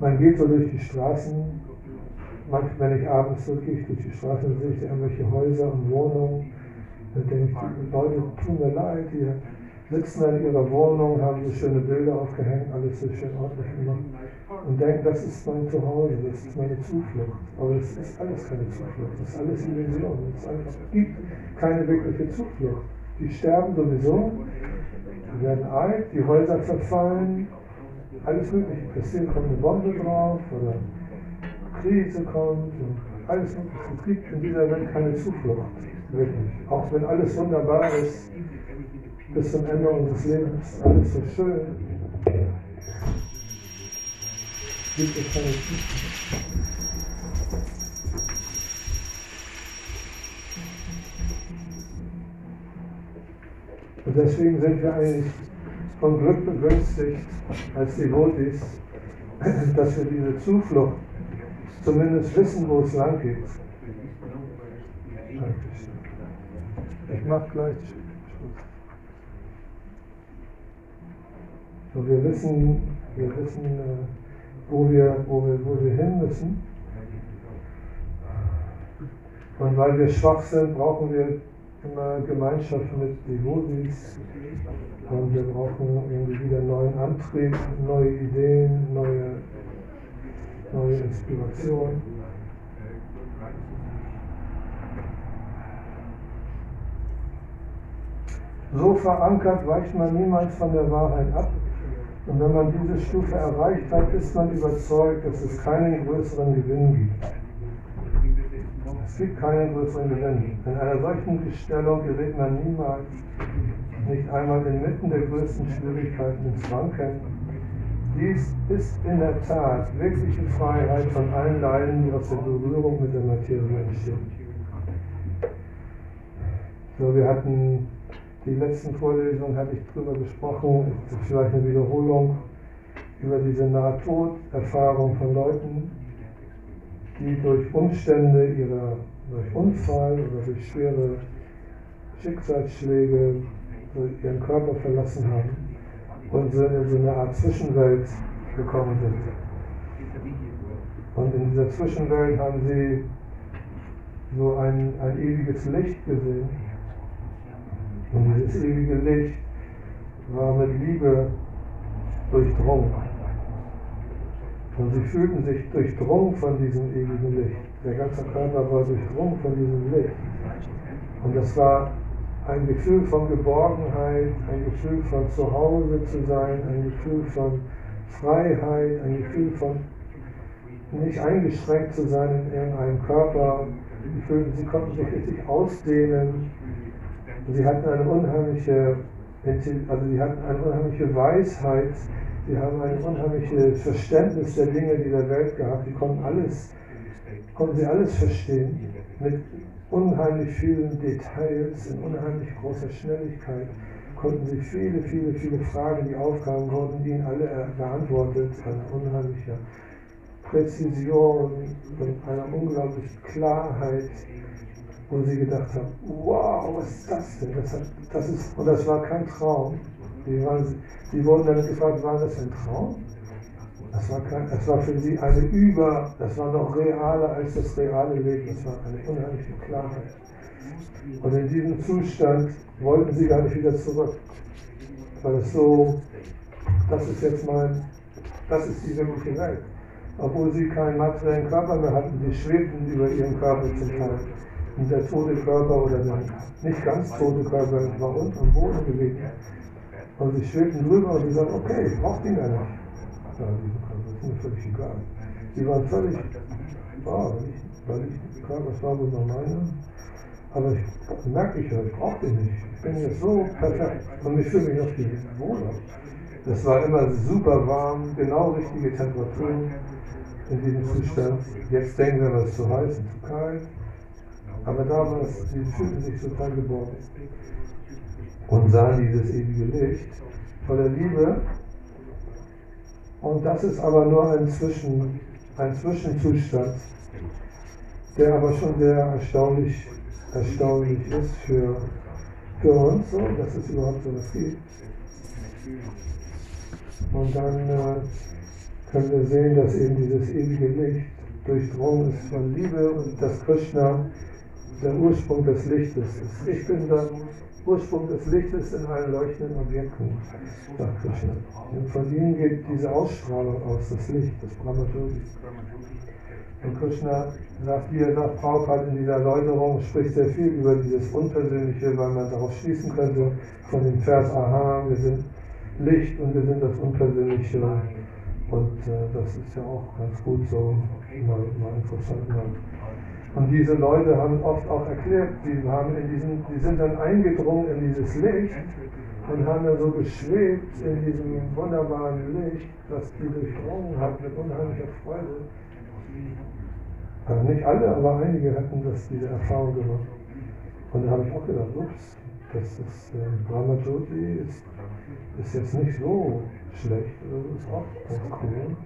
Man geht so durch die Straßen, manchmal, wenn ich abends gehe durch die Straßen, sehe ich irgendwelche Häuser und Wohnungen. Dann denke ich, die Leute tun mir leid, die sitzen in ihrer Wohnung, haben so schöne Bilder aufgehängt, alles so schön ordentlich gemacht und denken, das ist mein Zuhause, das ist meine Zuflucht. Aber es ist alles keine Zuflucht, das ist alles Illusion. Es gibt keine wirkliche Zuflucht. Die sterben sowieso, die werden alt, die Häuser verfallen, alles Mögliche passiert, kommt eine Bombe drauf oder Krise kommt und alles Mögliche. Es gibt in dieser Welt keine Zuflucht, wirklich. Auch wenn alles wunderbar ist, bis zum Ende unseres Lebens, alles so schön, gibt es keine Zuflucht. Und deswegen sind wir eigentlich von Glück begünstigt als Devotis, dass wir diese Zuflucht zumindest wissen, wo es lang geht. Ich mache gleich Schluss. So, wir wissen, wir wissen, äh, wo wir, wo wir, wo wir hin müssen. Und weil wir schwach sind, brauchen wir immer Gemeinschaft mit Devotis und wir brauchen irgendwie wieder neuen Antrieb, neue Ideen, neue, neue Inspiration. So verankert weicht man niemals von der Wahrheit ab. Und wenn man diese Stufe erreicht hat, ist man überzeugt, dass es keinen größeren Gewinn gibt. Es gibt keinen größeren Gewinn. In einer solchen Stellung gerät man niemals, nicht einmal inmitten der größten Schwierigkeiten ins Wanken. Dies ist in der Tat wirkliche Freiheit von allen Leiden, die aus der Berührung mit der Materie entstehen. So, wir hatten die letzten Vorlesungen, hatte ich darüber gesprochen, vielleicht eine Wiederholung über diese Nahtoderfahrung von Leuten, die durch Umstände ihrer, durch Unfall oder durch schwere Schicksalsschläge ihren Körper verlassen haben und so in so eine Art Zwischenwelt gekommen sind. Und in dieser Zwischenwelt haben sie so ein, ein ewiges Licht gesehen. Und dieses ewige Licht war mit Liebe durchdrungen. Und sie fühlten sich durchdrungen von diesem ewigen Licht. Der ganze Körper war durchdrungen von diesem Licht. Und das war ein Gefühl von Geborgenheit, ein Gefühl von Zuhause zu sein, ein Gefühl von Freiheit, ein Gefühl von nicht eingeschränkt zu sein in irgendeinem Körper. Sie konnten sich richtig ausdehnen. Sie hatten eine unheimliche, also sie hatten eine unheimliche Weisheit Sie haben ein unheimliches Verständnis der Dinge dieser Welt gehabt. Sie konnten alles, konnten sie alles verstehen. Mit unheimlich vielen Details, in unheimlich großer Schnelligkeit konnten sich viele, viele, viele Fragen, die aufkamen, wurden ihnen alle beantwortet, an unheimlicher Präzision und einer unglaublichen Klarheit, wo sie gedacht haben, wow, was ist das denn? Das, hat, das ist, und das war kein Traum. Die, waren, die wurden dann gefragt, war das ein Traum? Das war, kein, das war für sie eine Über, das war noch realer als das reale Leben, das war eine unheimliche Klarheit. Und in diesem Zustand wollten sie gar nicht wieder zurück, weil es so, das ist jetzt mein, das ist die wirkliche Welt obwohl sie keinen materiellen Körper mehr hatten, sie schwebten über ihren Körper zum Teil. Der tote Körper oder der nicht ganz tote Körper war unten am Boden gelegen. Und sie schwebten drüber und sie sagten, okay, ich brauche den ja nicht. Ja, diesen Körper, das ist mir völlig egal. Die waren völlig, wow, weil ich, ich Körper, das war wohl noch meine. Aber ich merke ich ja, ich brauche den nicht. Ich bin jetzt so perfekt und ich fühle mich noch viel wohler. Es war immer super warm, genau richtige Temperatur in diesem Zustand. Jetzt denken wir, es ist zu heiß und zu kalt. Aber damals, sie fühlten sich total geborgen und sahen dieses ewige Licht voller Liebe. Und das ist aber nur ein, Zwischen, ein Zwischenzustand, der aber schon sehr erstaunlich, erstaunlich ist für, für uns, so, dass es überhaupt so was gibt. Und dann äh, können wir sehen, dass eben dieses ewige Licht durchdrungen ist von Liebe und dass Krishna der Ursprung des Lichtes ist. Ich bin der Ursprung des Lichtes in allen leuchtenden Objekten, sagt Krishna. Und von ihm geht diese Ausstrahlung aus, das Licht, das Brahmaturi. Und Krishna sagt, wie er sagt, Prabhupada in dieser Erläuterung spricht sehr viel über dieses Unpersönliche, weil man darauf schließen könnte, von dem Vers, aha, wir sind Licht und wir sind das Unpersönliche. Und äh, das ist ja auch ganz gut so, mal, mal interessant. Mal. Und diese Leute haben oft auch erklärt, die, haben in diesen, die sind dann eingedrungen in dieses Licht und haben dann so geschwebt in diesem wunderbaren Licht, das die durchdrungen hat mit unheimlicher Freude. Also nicht alle, aber einige hatten das, diese Erfahrung gemacht. Und da habe ich auch gedacht, ups, das ist äh, Brahmajoti ist, ist jetzt nicht so schlecht, das ist auch ganz cool.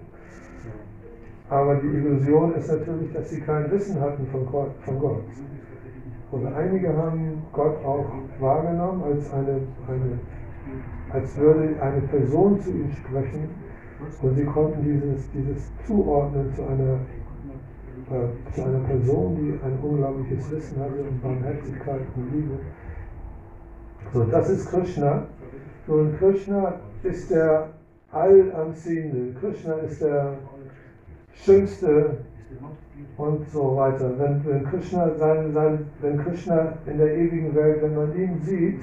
Aber die Illusion ist natürlich, dass sie kein Wissen hatten von Gott. Von Gott. Und einige haben Gott auch wahrgenommen als, eine, eine, als würde eine Person zu ihnen sprechen und sie konnten dieses, dieses zuordnen zu einer, äh, zu einer Person, die ein unglaubliches Wissen hatte und Barmherzigkeit und Liebe. So, das ist Krishna. Und Krishna ist der Allanziehende. Krishna ist der Schönste und so weiter. Wenn, wenn, Krishna sein, sein, wenn Krishna in der ewigen Welt, wenn man ihn sieht,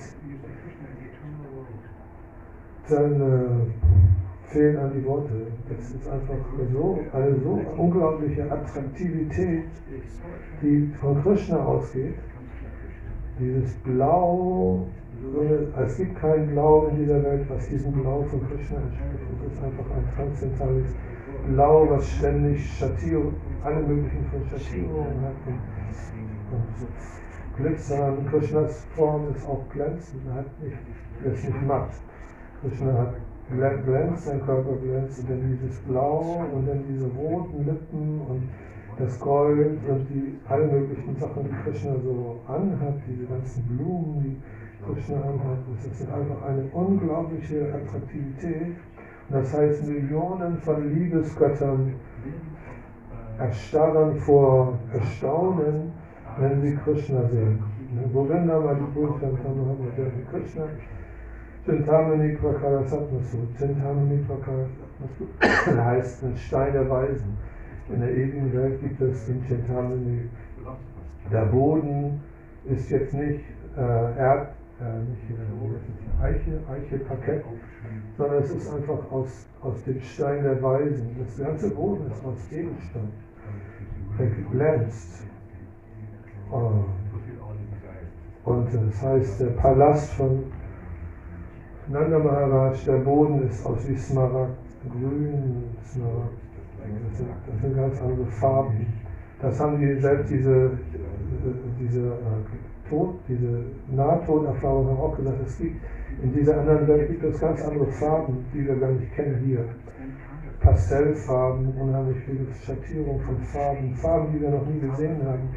dann äh, fehlen an die Worte. Das ist einfach so, eine so unglaubliche Attraktivität, die von Krishna ausgeht. Dieses Blau, es gibt kein Blau in dieser Welt, was diesem Blau von Krishna entspricht. Es ist einfach ein transzendentales Blau, was ständig Schattierung, alle möglichen von Schattierungen hat und, und so glitzern. Krishnas Form ist auch glänzend, er hat nicht, er ist nicht matt. Krishna hat glänzt, sein Körper glänzt und dann dieses Blau und dann diese roten Lippen und das Gold und die alle möglichen Sachen, die Krishna so anhat, diese ganzen Blumen, die Krishna anhat, das ist einfach eine unglaubliche Attraktivität. Das heißt, Millionen von Liebesgöttern erstarren vor Erstaunen, wenn sie Krishna sehen. Govinda Madhupur Chantamahamadev Krishna Chintamani Prakarasatmasu. Chintamani Prakarasatmasu heißt ein Stein der Weisen. In der ewigen Welt gibt es den Chintamani. Der Boden ist jetzt nicht äh, Erd, äh, nicht äh, Eiche, Eiche Parkett, sondern es ist einfach aus, aus dem Stein der Weisen. Das ganze Boden ist aus Edelstein. Der glänzt. Oh. Und das heißt, der Palast von Nanda Maharaj, der Boden ist aus wie Smaragd, grün, Smaragd. Das sind, ganz andere Farben. Das haben die selbst diese diese, äh, Tod, diese Nahtoderfahrung auch gesagt, es gibt in dieser anderen Welt gibt es ganz andere Farben, die wir gar nicht kennen hier. Pastellfarben, unheimlich viele Schattierungen von Farben, Farben, die wir noch nie gesehen haben.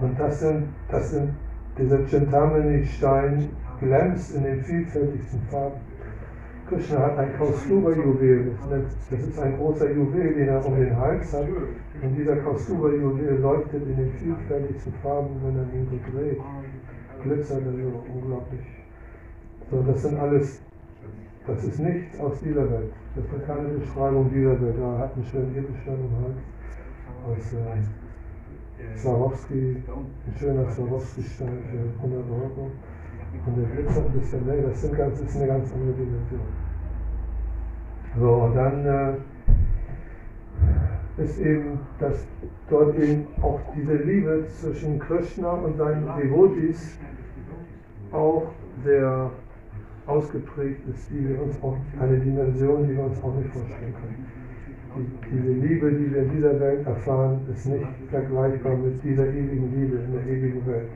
Und das sind, das sind dieser Chintamani-Stein glänzt in den vielfältigsten Farben. Krishna hat ein Kaustuba-Juwel, das ist ein großer Juwel, den er um den Hals hat. Und dieser Kaustuba-Juwel leuchtet in den vielfältigsten Farben, wenn er ihn so dreht. Glitzert er so unglaublich. So, das sind alles, das ist nichts aus dieser Welt. Das ist keine Beschreibung dieser Welt. Er hat einen schönen Edelstein im Hals aus äh, Swarovski, ein schöner Swarovski-Stein für 100 Euro. Und der glitzert ein bisschen, nee, das, sind ganz, ist eine ganz andere Dimension. So, und dann äh, ist eben, dass dort eben auch diese Liebe zwischen Krishna und seinen Devotis auch sehr ausgeprägt ist, die wir uns auch, eine Dimension, die wir uns auch nicht vorstellen können. Die, diese Liebe, die wir in dieser Welt erfahren, ist nicht vergleichbar mit dieser ewigen Liebe in der ewigen Welt.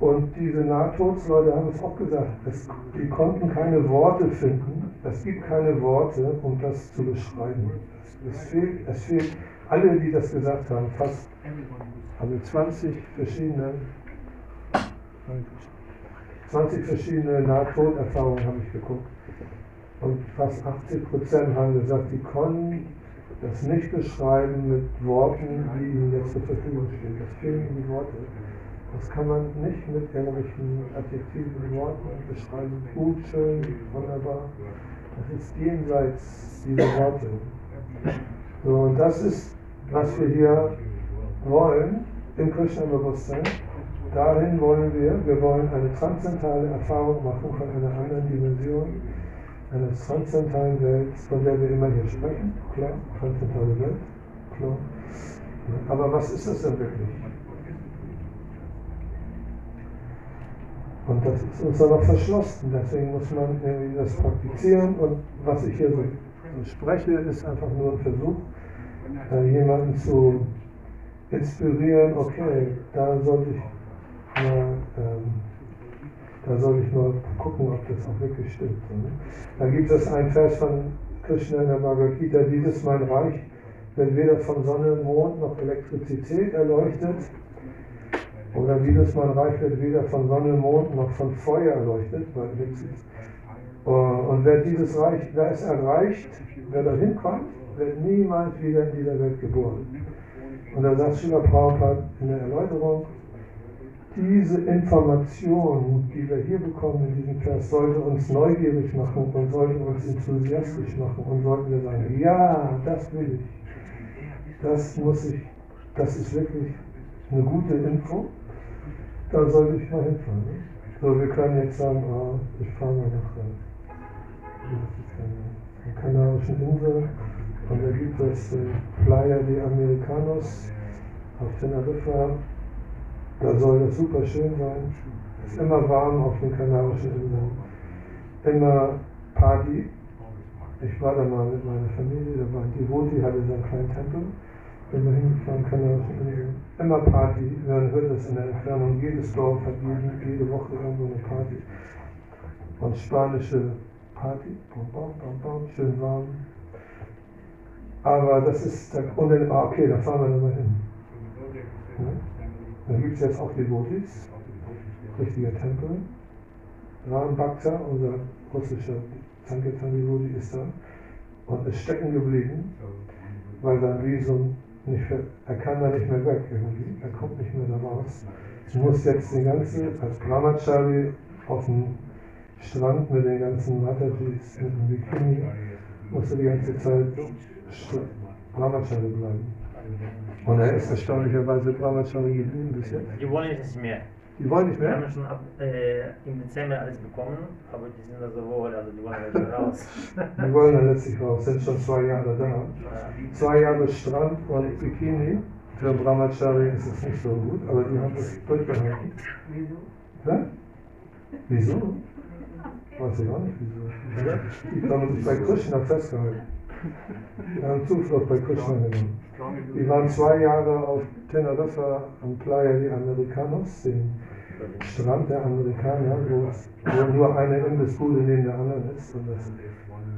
Und diese Nahtodsleute haben es auch gesagt, es, die konnten keine Worte finden. Es gibt keine Worte, um das zu beschreiben. Es fehlt, es fehlt alle, die das gesagt haben, fast also 20 verschiedene 20 verschiedene Nahtoderfahrungen habe ich geguckt. Und fast 80 Prozent haben gesagt, die konnten das nicht beschreiben mit Worten, die ihnen jetzt zur Verfügung stehen. Das fehlen ihnen die Worte. Das kann man nicht mit irgendwelchen adjektiven Worten beschreiben. Gut, schön, wunderbar. Das ist jenseits dieser Worte. So, und das ist, was wir hier wollen im Krishna-Bewusstsein. Dahin wollen wir, wir wollen eine transzendentale Erfahrung machen von einer anderen Dimension, einer transzendentalen Welt, von der wir immer hier sprechen. Klar, transzendentale Welt, klar. Aber was ist das denn wirklich? Und das ist uns dann noch verschlossen. Deswegen muss man irgendwie das praktizieren. Und was ich hier so, so spreche, ist einfach nur ein Versuch, äh, jemanden zu inspirieren. Okay, da sollte ich mal, ähm, da soll ich mal gucken, ob das auch wirklich stimmt. Ne? Da gibt es einen Vers von Krishna in der Bhagavad Gita: Dieses mein Reich wird weder von Sonne, Mond noch Elektrizität erleuchtet oder dieses man Reich wird weder von Sonne, Mond noch von Feuer erleuchtet, ist. Und wer dieses Reich, wer es erreicht, wer da hinkommt, wird niemals wieder in dieser Welt geboren. Und da sagt Srila Prabhupada in der Erläuterung, diese Information, die wir hier bekommen in diesem Vers, sollte uns neugierig machen und sollte uns enthusiastisch machen und sollten wir sagen, ja, das will ich. Das muss ich, das ist wirklich eine gute Info da sollte ich mal hinfahren. Ne? So, wir können jetzt sagen, oh, ich fahre mal nach den Kanarischen Inseln und da gibt es äh, Playa de Americanos auf Teneriffa. Da soll das super schön sein. Es ist immer warm auf den Kanarischen Inseln. Immer Party. Ich war da mal mit meiner Familie, da war ein Devoti, hatte seinen kleinen Tempel wenn man hingefahren kann, immer Party. Man hört das in der Entfernung. Jedes Dorf hat jede, jede Woche irgendwo eine Party. Und spanische Party, bom, bom, bom, bom, schön warm. Aber das ist, und dann, ah, okay, da fahren wir nochmal hin. Ja? Dann gibt es jetzt auch Devotis, richtiger Tempel. Ram Bhakta, unser russischer Sankirtan-Devoti, ist da und ist stecken geblieben, weil sein Visum nicht, er kann da nicht mehr weg irgendwie, er kommt nicht mehr da raus. Muss jetzt die ganze, als Brahmachari auf dem Strand mit den ganzen Matajis, mit dem Bikini, musste die ganze Zeit Brahmachari bleiben. Und er ist erstaunlicherweise Brahmachari geblieben bis jetzt. Die wollen nicht mehr. Die wollen nicht Wir mehr? haben schon ab, äh, im Dezember alles bekommen, aber die sind also wohl, also die wollen also raus. Die wollen dann letztlich raus, sind schon zwei Jahre da. Ja. Zwei Jahre Strand und Bikini. Für Brahmachari ist es nicht so gut, aber die haben es durchgehalten. Hä? Wieso? Weiß ich auch nicht wieso. Die haben sich bei Krishna festgehalten. Wir haben Zuflucht bei Krishna genommen. Wir waren zwei Jahre auf Teneriffa am Playa de Americanos, dem Strand der Amerikaner, wo, wo nur eine Imbissbude neben der anderen ist und das ist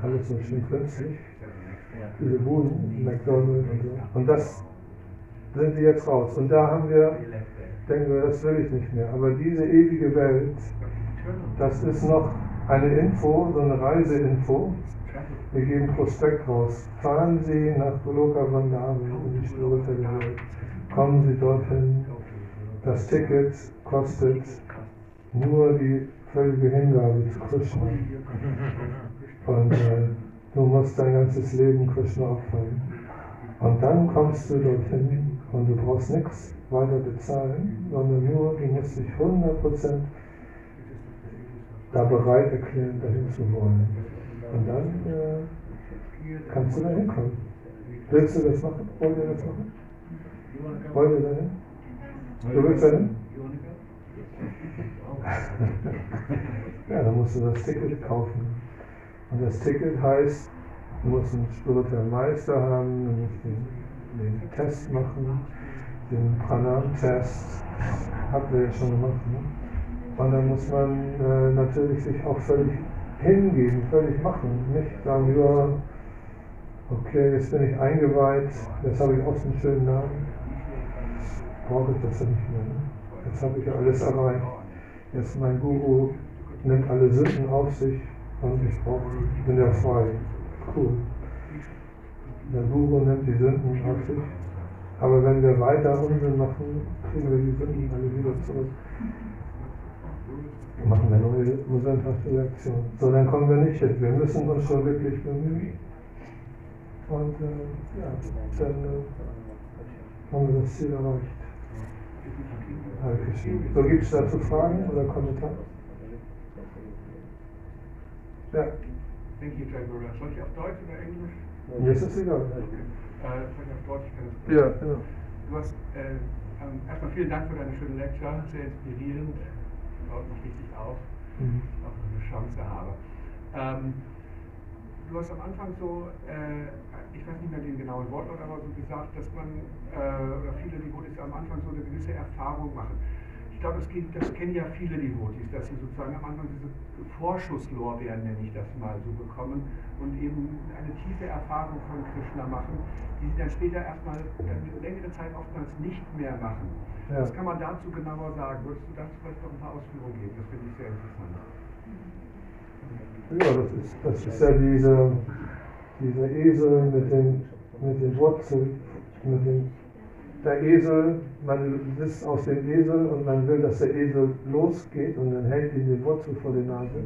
alles so schön künstlich. Diese Buden, McDonald's und so. Und das sind wir jetzt raus. Und da haben wir, denken wir, das will ich nicht mehr. Aber diese ewige Welt, das ist noch eine Info, so eine Reiseinfo. Wir geben Prospekt raus. Fahren Sie nach Goloka Vrindavan in die spirituelle Welt. Kommen Sie dorthin. Das Ticket kostet nur die völlige Hingabe zu Krishna. Und äh, du musst dein ganzes Leben Krishna opfern. Und dann kommst du dorthin und du brauchst nichts weiter bezahlen, sondern nur, du musst dich 100% da bereit erklären, dahin zu wollen. Und dann äh, kannst du da hinkommen. Willst du das machen? Wollt ihr das machen? Wollt ihr dahin? Du willst dahin? Ja, dann musst du das Ticket kaufen. Und das Ticket heißt, du musst einen spirituellen Meister haben, du musst den, den Test machen, den Pranam-Test, habt ihr ja schon gemacht. Ne? Und dann muss man äh, natürlich sich auch völlig hingeben, völlig machen. Nicht sagen, ja, okay, jetzt bin ich eingeweiht, jetzt habe ich auch einen schönen Namen. Brauche ich das ja nicht mehr. Ne? Jetzt habe ich ja alles erreicht. Jetzt mein Guru nimmt alle Sünden auf sich und ich brauche, bin ja frei. Cool. Der Guru nimmt die Sünden auf sich. Aber wenn wir weiter Unsinn machen, kriegen wir die Sünden alle wieder zurück. Machen wir neue musanthafte Reaktionen. So, dann kommen wir nicht hin. Wir müssen uns schon wirklich bemühen. Und äh, ja, dann äh, haben wir das Ziel erreicht. So, gibt es dazu Fragen oder Kommentare? Ja, Thank you, Jagora. Soll ich auf Deutsch oder Englisch? mir ist es egal. Äh, soll ich auf Deutsch? Ich kann es Ja, genau. Du hast äh, ähm, erstmal vielen Dank für deine schöne Lecture, sehr inspirierend, baut mich richtig auf, Mhm. auch eine Chance habe. Ähm, du hast am Anfang so, äh, ich weiß nicht mehr den genauen Wortlaut, aber so gesagt, dass man, äh, oder viele Devotis am Anfang so eine gewisse Erfahrung machen. Ich glaube, das, das kennen ja viele Devotis, dass sie sozusagen am Anfang diese Vorschusslorbeeren, nenne ich das mal, so bekommen und eben eine tiefe Erfahrung von Krishna machen, die sie dann später erstmal längere Zeit oftmals nicht mehr machen. Ja. Was kann man dazu genauer sagen? Würdest du dazu vielleicht noch ein paar Ausführungen geben? Das finde ich sehr interessant. Ja, das ist, das ist ja diese, dieser Esel mit den, mit den Wurzeln, mit den, der Esel, man sitzt aus dem Esel und man will, dass der Esel losgeht und dann hält ihn die Wurzel vor die Nase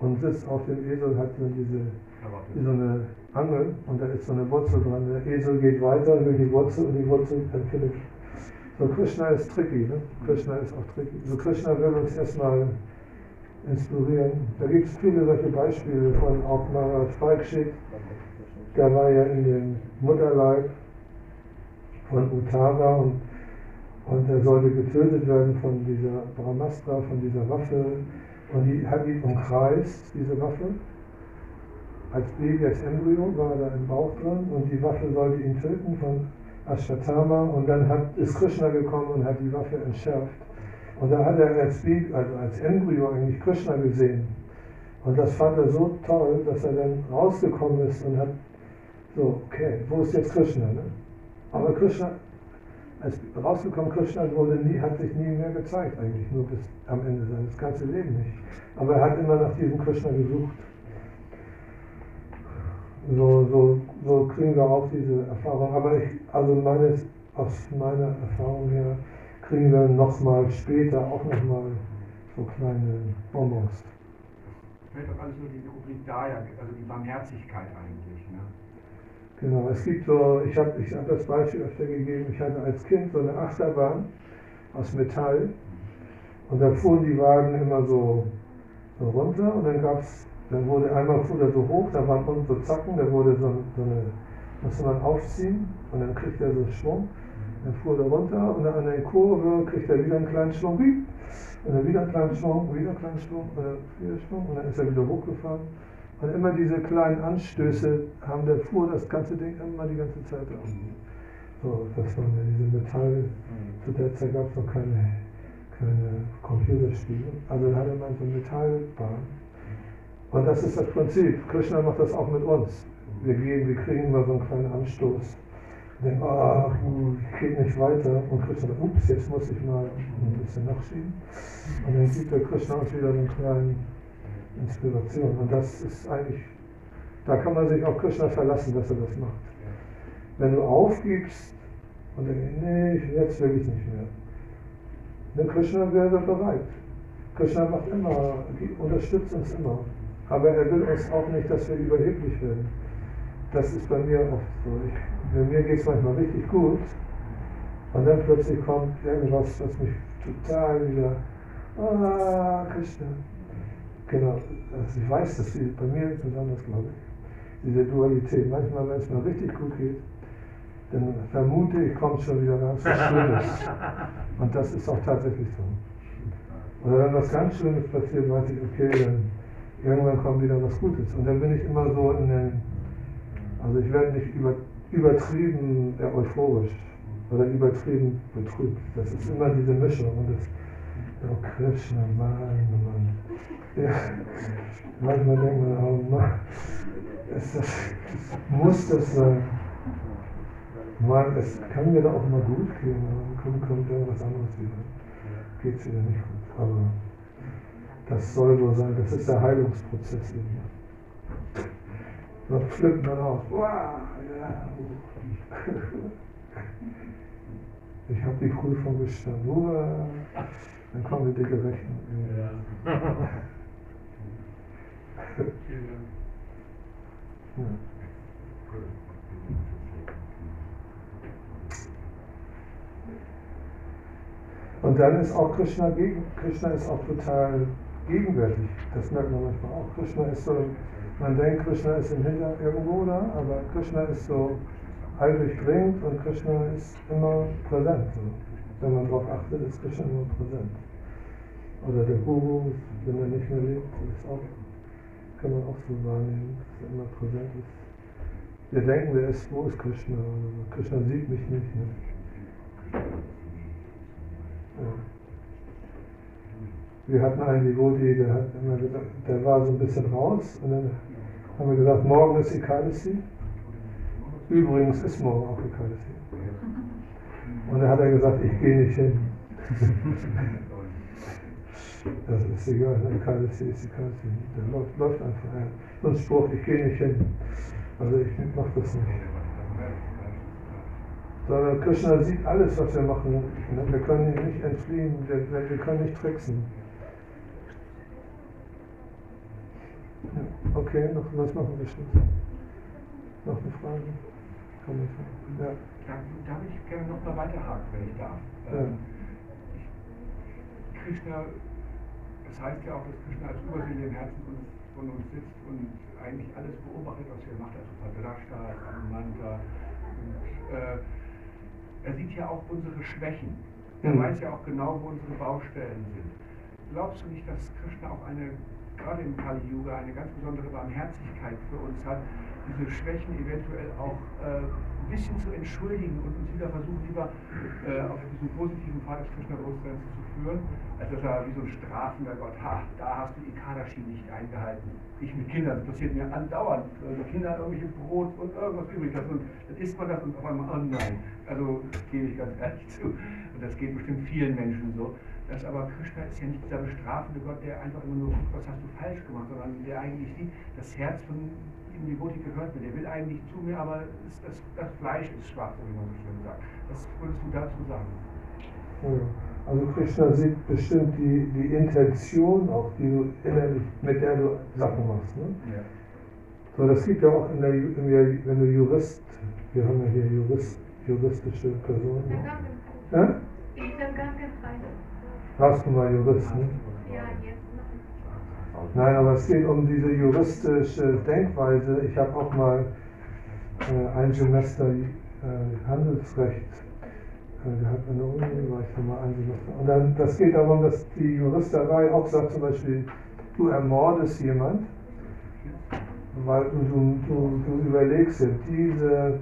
und sitzt auf dem Esel, hat dann diese, so eine Angel und da ist so eine Wurzel dran. Der Esel geht weiter, will die Wurzel und die Wurzel empfindet. So Krishna ist tricky, ne? Krishna ist auch tricky. So Krishna will uns erstmal inspirieren. Da gibt es viele solche Beispiele von auch Maharaj Parikshit, der war ja in dem Mutterleib von Uttara und, und er sollte getötet werden von dieser Brahmastra, von dieser Waffe. Und die hat ihn umkreist, diese Waffe. Als Baby, als Embryo war er da im Bauch drin und die Waffe sollte ihn töten von Ashwatthama. Und dann hat, ist Krishna gekommen und hat die Waffe entschärft. Und da hat er als also als Embryo eigentlich Krishna gesehen. Und das fand er so toll, dass er dann rausgekommen ist und hat so, okay, wo ist jetzt Krishna? Ne? Aber Krishna, als rausgekommen Krishna wurde nie, hat sich nie mehr gezeigt eigentlich, nur bis am Ende seines ganzen Lebens nicht. Aber er hat immer nach diesem Krishna gesucht. So, so, so kriegen wir auch diese Erfahrung. Aber ich, also meines, aus meiner Erfahrung her, kriegen wir nochmal später auch nochmal so kleine Bonbons. Fällt doch alles nur diese Ubridaya, also die Barmherzigkeit eigentlich. Ne? Genau, es gibt so, ich habe ich hab das Beispiel öfter gegeben, ich hatte als Kind so eine Achterbahn aus Metall und da fuhren die Wagen immer so, so runter und dann gab's, dann wurde einmal fuhr der so hoch, da waren unten so Zacken, da wurde so, so eine, musste man aufziehen und dann kriegt er so einen Schwung, dann fuhr er runter und dann an der Kurve kriegt er wieder einen kleinen Schwung, und dann wieder einen kleinen Schwung, wieder einen kleinen Schwung, und dann wieder Schwung und dann ist er wieder hochgefahren Und immer diese kleinen Anstöße haben der fuhr das ganze Ding immer die ganze Zeit auf. So, das waren ja diese Metall, zu der Zeit gab es noch keine, keine Computerspiele. Also da hatte man so Metallbahn. Und das ist das Prinzip. Krishna macht das auch mit uns. Wir gehen, wir kriegen immer so einen kleinen Anstoß. Wir denken, ach, ich geht nicht weiter. Und Krishna sagt, ups, jetzt muss ich mal ein bisschen nachschieben. Und dann gibt der Krishna uns wieder so einen kleinen Inspiration. Und das ist eigentlich, da kann man sich auf Krishna verlassen, dass er das macht. Wenn du aufgibst und denkst, nee, jetzt will ich nicht mehr. Dann Krishna wäre bereit. Krishna macht immer, unterstützt uns immer. Aber er will uns auch nicht, dass wir überheblich werden. Das ist bei mir oft so. Ich, bei mir geht es manchmal richtig gut. Und dann plötzlich kommt irgendwas, was mich total wieder, ah, Krishna. Genau, also ich weiß, dass sie bei mir besonders, glaube ich, diese Dualität. Manchmal, wenn es mir richtig gut geht, dann vermute ich, kommt schon wieder ganz was Schlimmes. Und das ist auch tatsächlich so. Oder wenn was ganz Schlimmes passiert, weiß ich, okay, dann irgendwann kommt wieder was Gutes. Und dann bin ich immer so in den, also ich werde nicht über, übertrieben euphorisch oder übertrieben betrübt. Das ist immer diese Mischung. Und das, oh Krishna, Mann, Mann. Ja, manchmal denkt man, oh Mann, ist das, muss das sein? Mann, es kann mir doch auch mal gut gehen, dann kommt, kommt irgendwas anderes wieder. Geht es wieder nicht gut. Aber das soll so sein, das ist der Heilungsprozess in mir. Dann flippt man ja. Ich habe die Prüfung bestanden. Wow. Dann kommt die dicke Rechnung. Und dann ist auch Krishna gegen, Krishna ist auch total gegenwärtig. Das merkt man manchmal auch. Krishna ist so, man denkt, Krishna ist im Hinter irgendwo da, aber Krishna ist so alldurchdringend und Krishna ist immer präsent. So. Wenn man darauf achtet, ist Krishna immer präsent. Oder der Guru, wenn er nicht mehr lebt, ist auch, kann man auch so wahrnehmen, dass er immer präsent ist. Wir denken, wer ist, wo ist Krishna? Krishna sieht mich nicht. Ne? Wir hatten einen Devoti, der, hat immer gesagt, der war so ein bisschen raus und dann haben wir gesagt, morgen ist Ekadasi. Übrigens ist morgen auch Ekadasi. Und dann hat er gesagt, ich gehe nicht hin. das ist egal, Ekadasi ist Ekadasi. Der läuft, läuft einfach. Ja. So ein Spruch, ich gehe nicht hin. Also ich mache das nicht sondern Krishna sieht alles, was wir machen. Wir können ihm nicht entfliehen, wir, wir können nicht tricksen. Ja, okay, noch, was machen wir Schluss? Noch eine Frage? Kommentar? Ja. Da, darf ich gerne noch mal weiterhaken, wenn ich darf. Ja. Ähm, Krishna, das heißt ja auch, dass Krishna als Überseele im Herzen von, von uns sitzt und eigentlich alles beobachtet, was wir machen, also Padrashta. Und, äh, er sieht ja auch unsere Schwächen. Er mhm. weiß ja auch genau, wo unsere Baustellen sind. Glaubst du nicht, dass Krishna auch eine, gerade im Kali Yuga, eine ganz besondere Barmherzigkeit für uns hat, diese Schwächen eventuell auch äh, ein bisschen zu entschuldigen und uns wieder versuchen, lieber äh, auf diesen positiven Pfad des Krishna-Bewusstseins zu führen, als dass er wie so ein strafender Gott, ha, da hast du die Kadashi nicht eingehalten. Ich mit Kindern, das passiert mir andauernd. Also Kinder irgendwelche Brot und irgendwas übrig lassen und dann isst man das und auf einmal, oh nein. Also gebe ich ganz ehrlich zu. Und das geht bestimmt vielen Menschen so. Das aber Krishna ist ja nicht dieser bestrafende Gott, der einfach immer nur guckt, was hast du falsch gemacht, sondern der eigentlich sieht, das Herz von dem Devoti gehört mir. Der will eigentlich zu mir, aber das, das, das Fleisch ist schwach, wie man so schön sagt. Was würdest du dazu sagen? Ja. Also Krishna sieht bestimmt die, die Intention auch, die du innerlich, mit der du Sachen machst. Ne? Ja. So, das gibt ja auch in der, in der, wenn du Jurist, wir haben ja hier Jurist, juristische Personen. Ja? Ich bin krankenfrei. Warst du mal Jurist, ne? Nein, aber es geht um diese juristische Denkweise. Ich habe auch mal äh, ein Semester äh, Handelsrecht äh, gehabt an der Uni, war ich schon mal ein Semester. Und dann, das geht darum, dass die Juristerei auch sagt zum Beispiel, du ermordest jemand weil du, du, du überlegst ja, diese,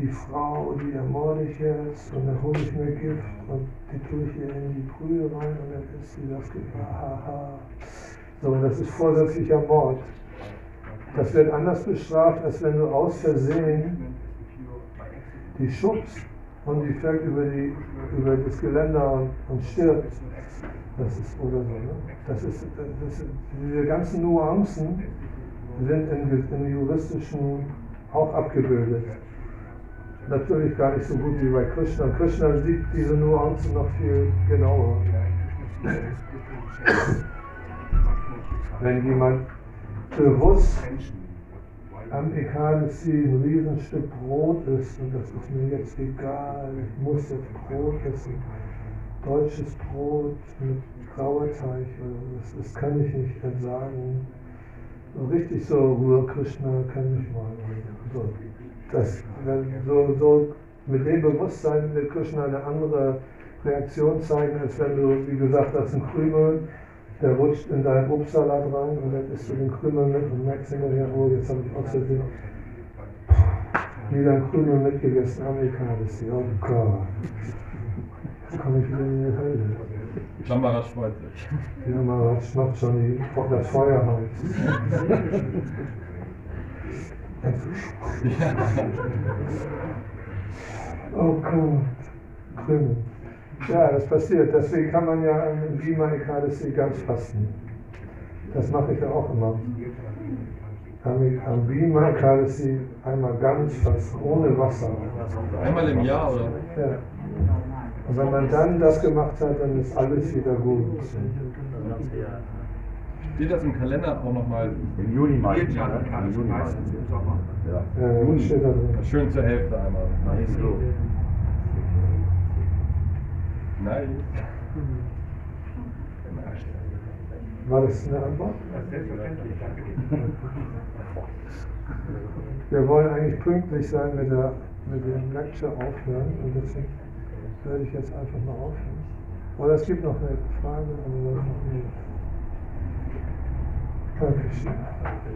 die Frau, die ermorde ich jetzt und dann hole ich mir Gift und die tue ich ihr in die Brühe rein und dann ist sie das Gift. Haha. So, das ist vorsätzlicher Mord. Das wird anders bestraft, als wenn du aus Versehen die schubst und die fällt über, die, über das Geländer und, und stirbt. Das ist oder so. Ne? Das ist, das ist, diese ganzen Nuancen sind in, in juristischen auch abgebildet. Natürlich gar nicht so gut wie bei Krishna. Krishna sieht diese Nuancen noch viel genauer. Wenn jemand bewusst am Ekadasi ein Riesenstück Brot isst und das ist mir jetzt egal, ich muss jetzt Brot essen, deutsches Brot mit Sauerteig, das, das kann ich nicht entsagen. So richtig so Ruhe Krishna kann ich mal. So, das, so, so mit dem Bewusstsein wird Krishna eine andere Reaktion zeigen, als wenn du, wie gesagt hast, ein Krümel der rutscht in deinen Obstsalat rein und dann isst du den Krümel mit und merkst hinterher, oh, jetzt habe ich aus Versehen wieder einen Krümel mitgegessen, Amerikanis, oh Gott. Jetzt komme ich wieder in die Hölle. Lamaratsch freut sich. Ja, Maratsch macht schon die, das Feuer heiß. Ja. Oh Gott, Krümel. Ja, das passiert. Deswegen kann man ja im Bima Ekadasi ganz fasten. Das mache ich ja auch immer. Am Bima Ekadasi einmal ganz fasten, ohne Wasser. Einmal im Jahr, oder? Ja. Und wenn man dann das gemacht hat, dann ist alles wieder gut. Steht das im Kalender auch nochmal Im Juni meistens. Kann Im Juni meistens im Sommer. Ja. Ja, das steht da drin. schön zur Hälfte einmal? So. Nein. War das eine Antwort? Das ist selbstverständlich, danke. Wir wollen eigentlich pünktlich sein mit, der, mit dem Lecture aufhören und deswegen werde ich jetzt einfach mal aufhören. Oder es gibt noch eine Frage, aber noch nicht. Dankeschön.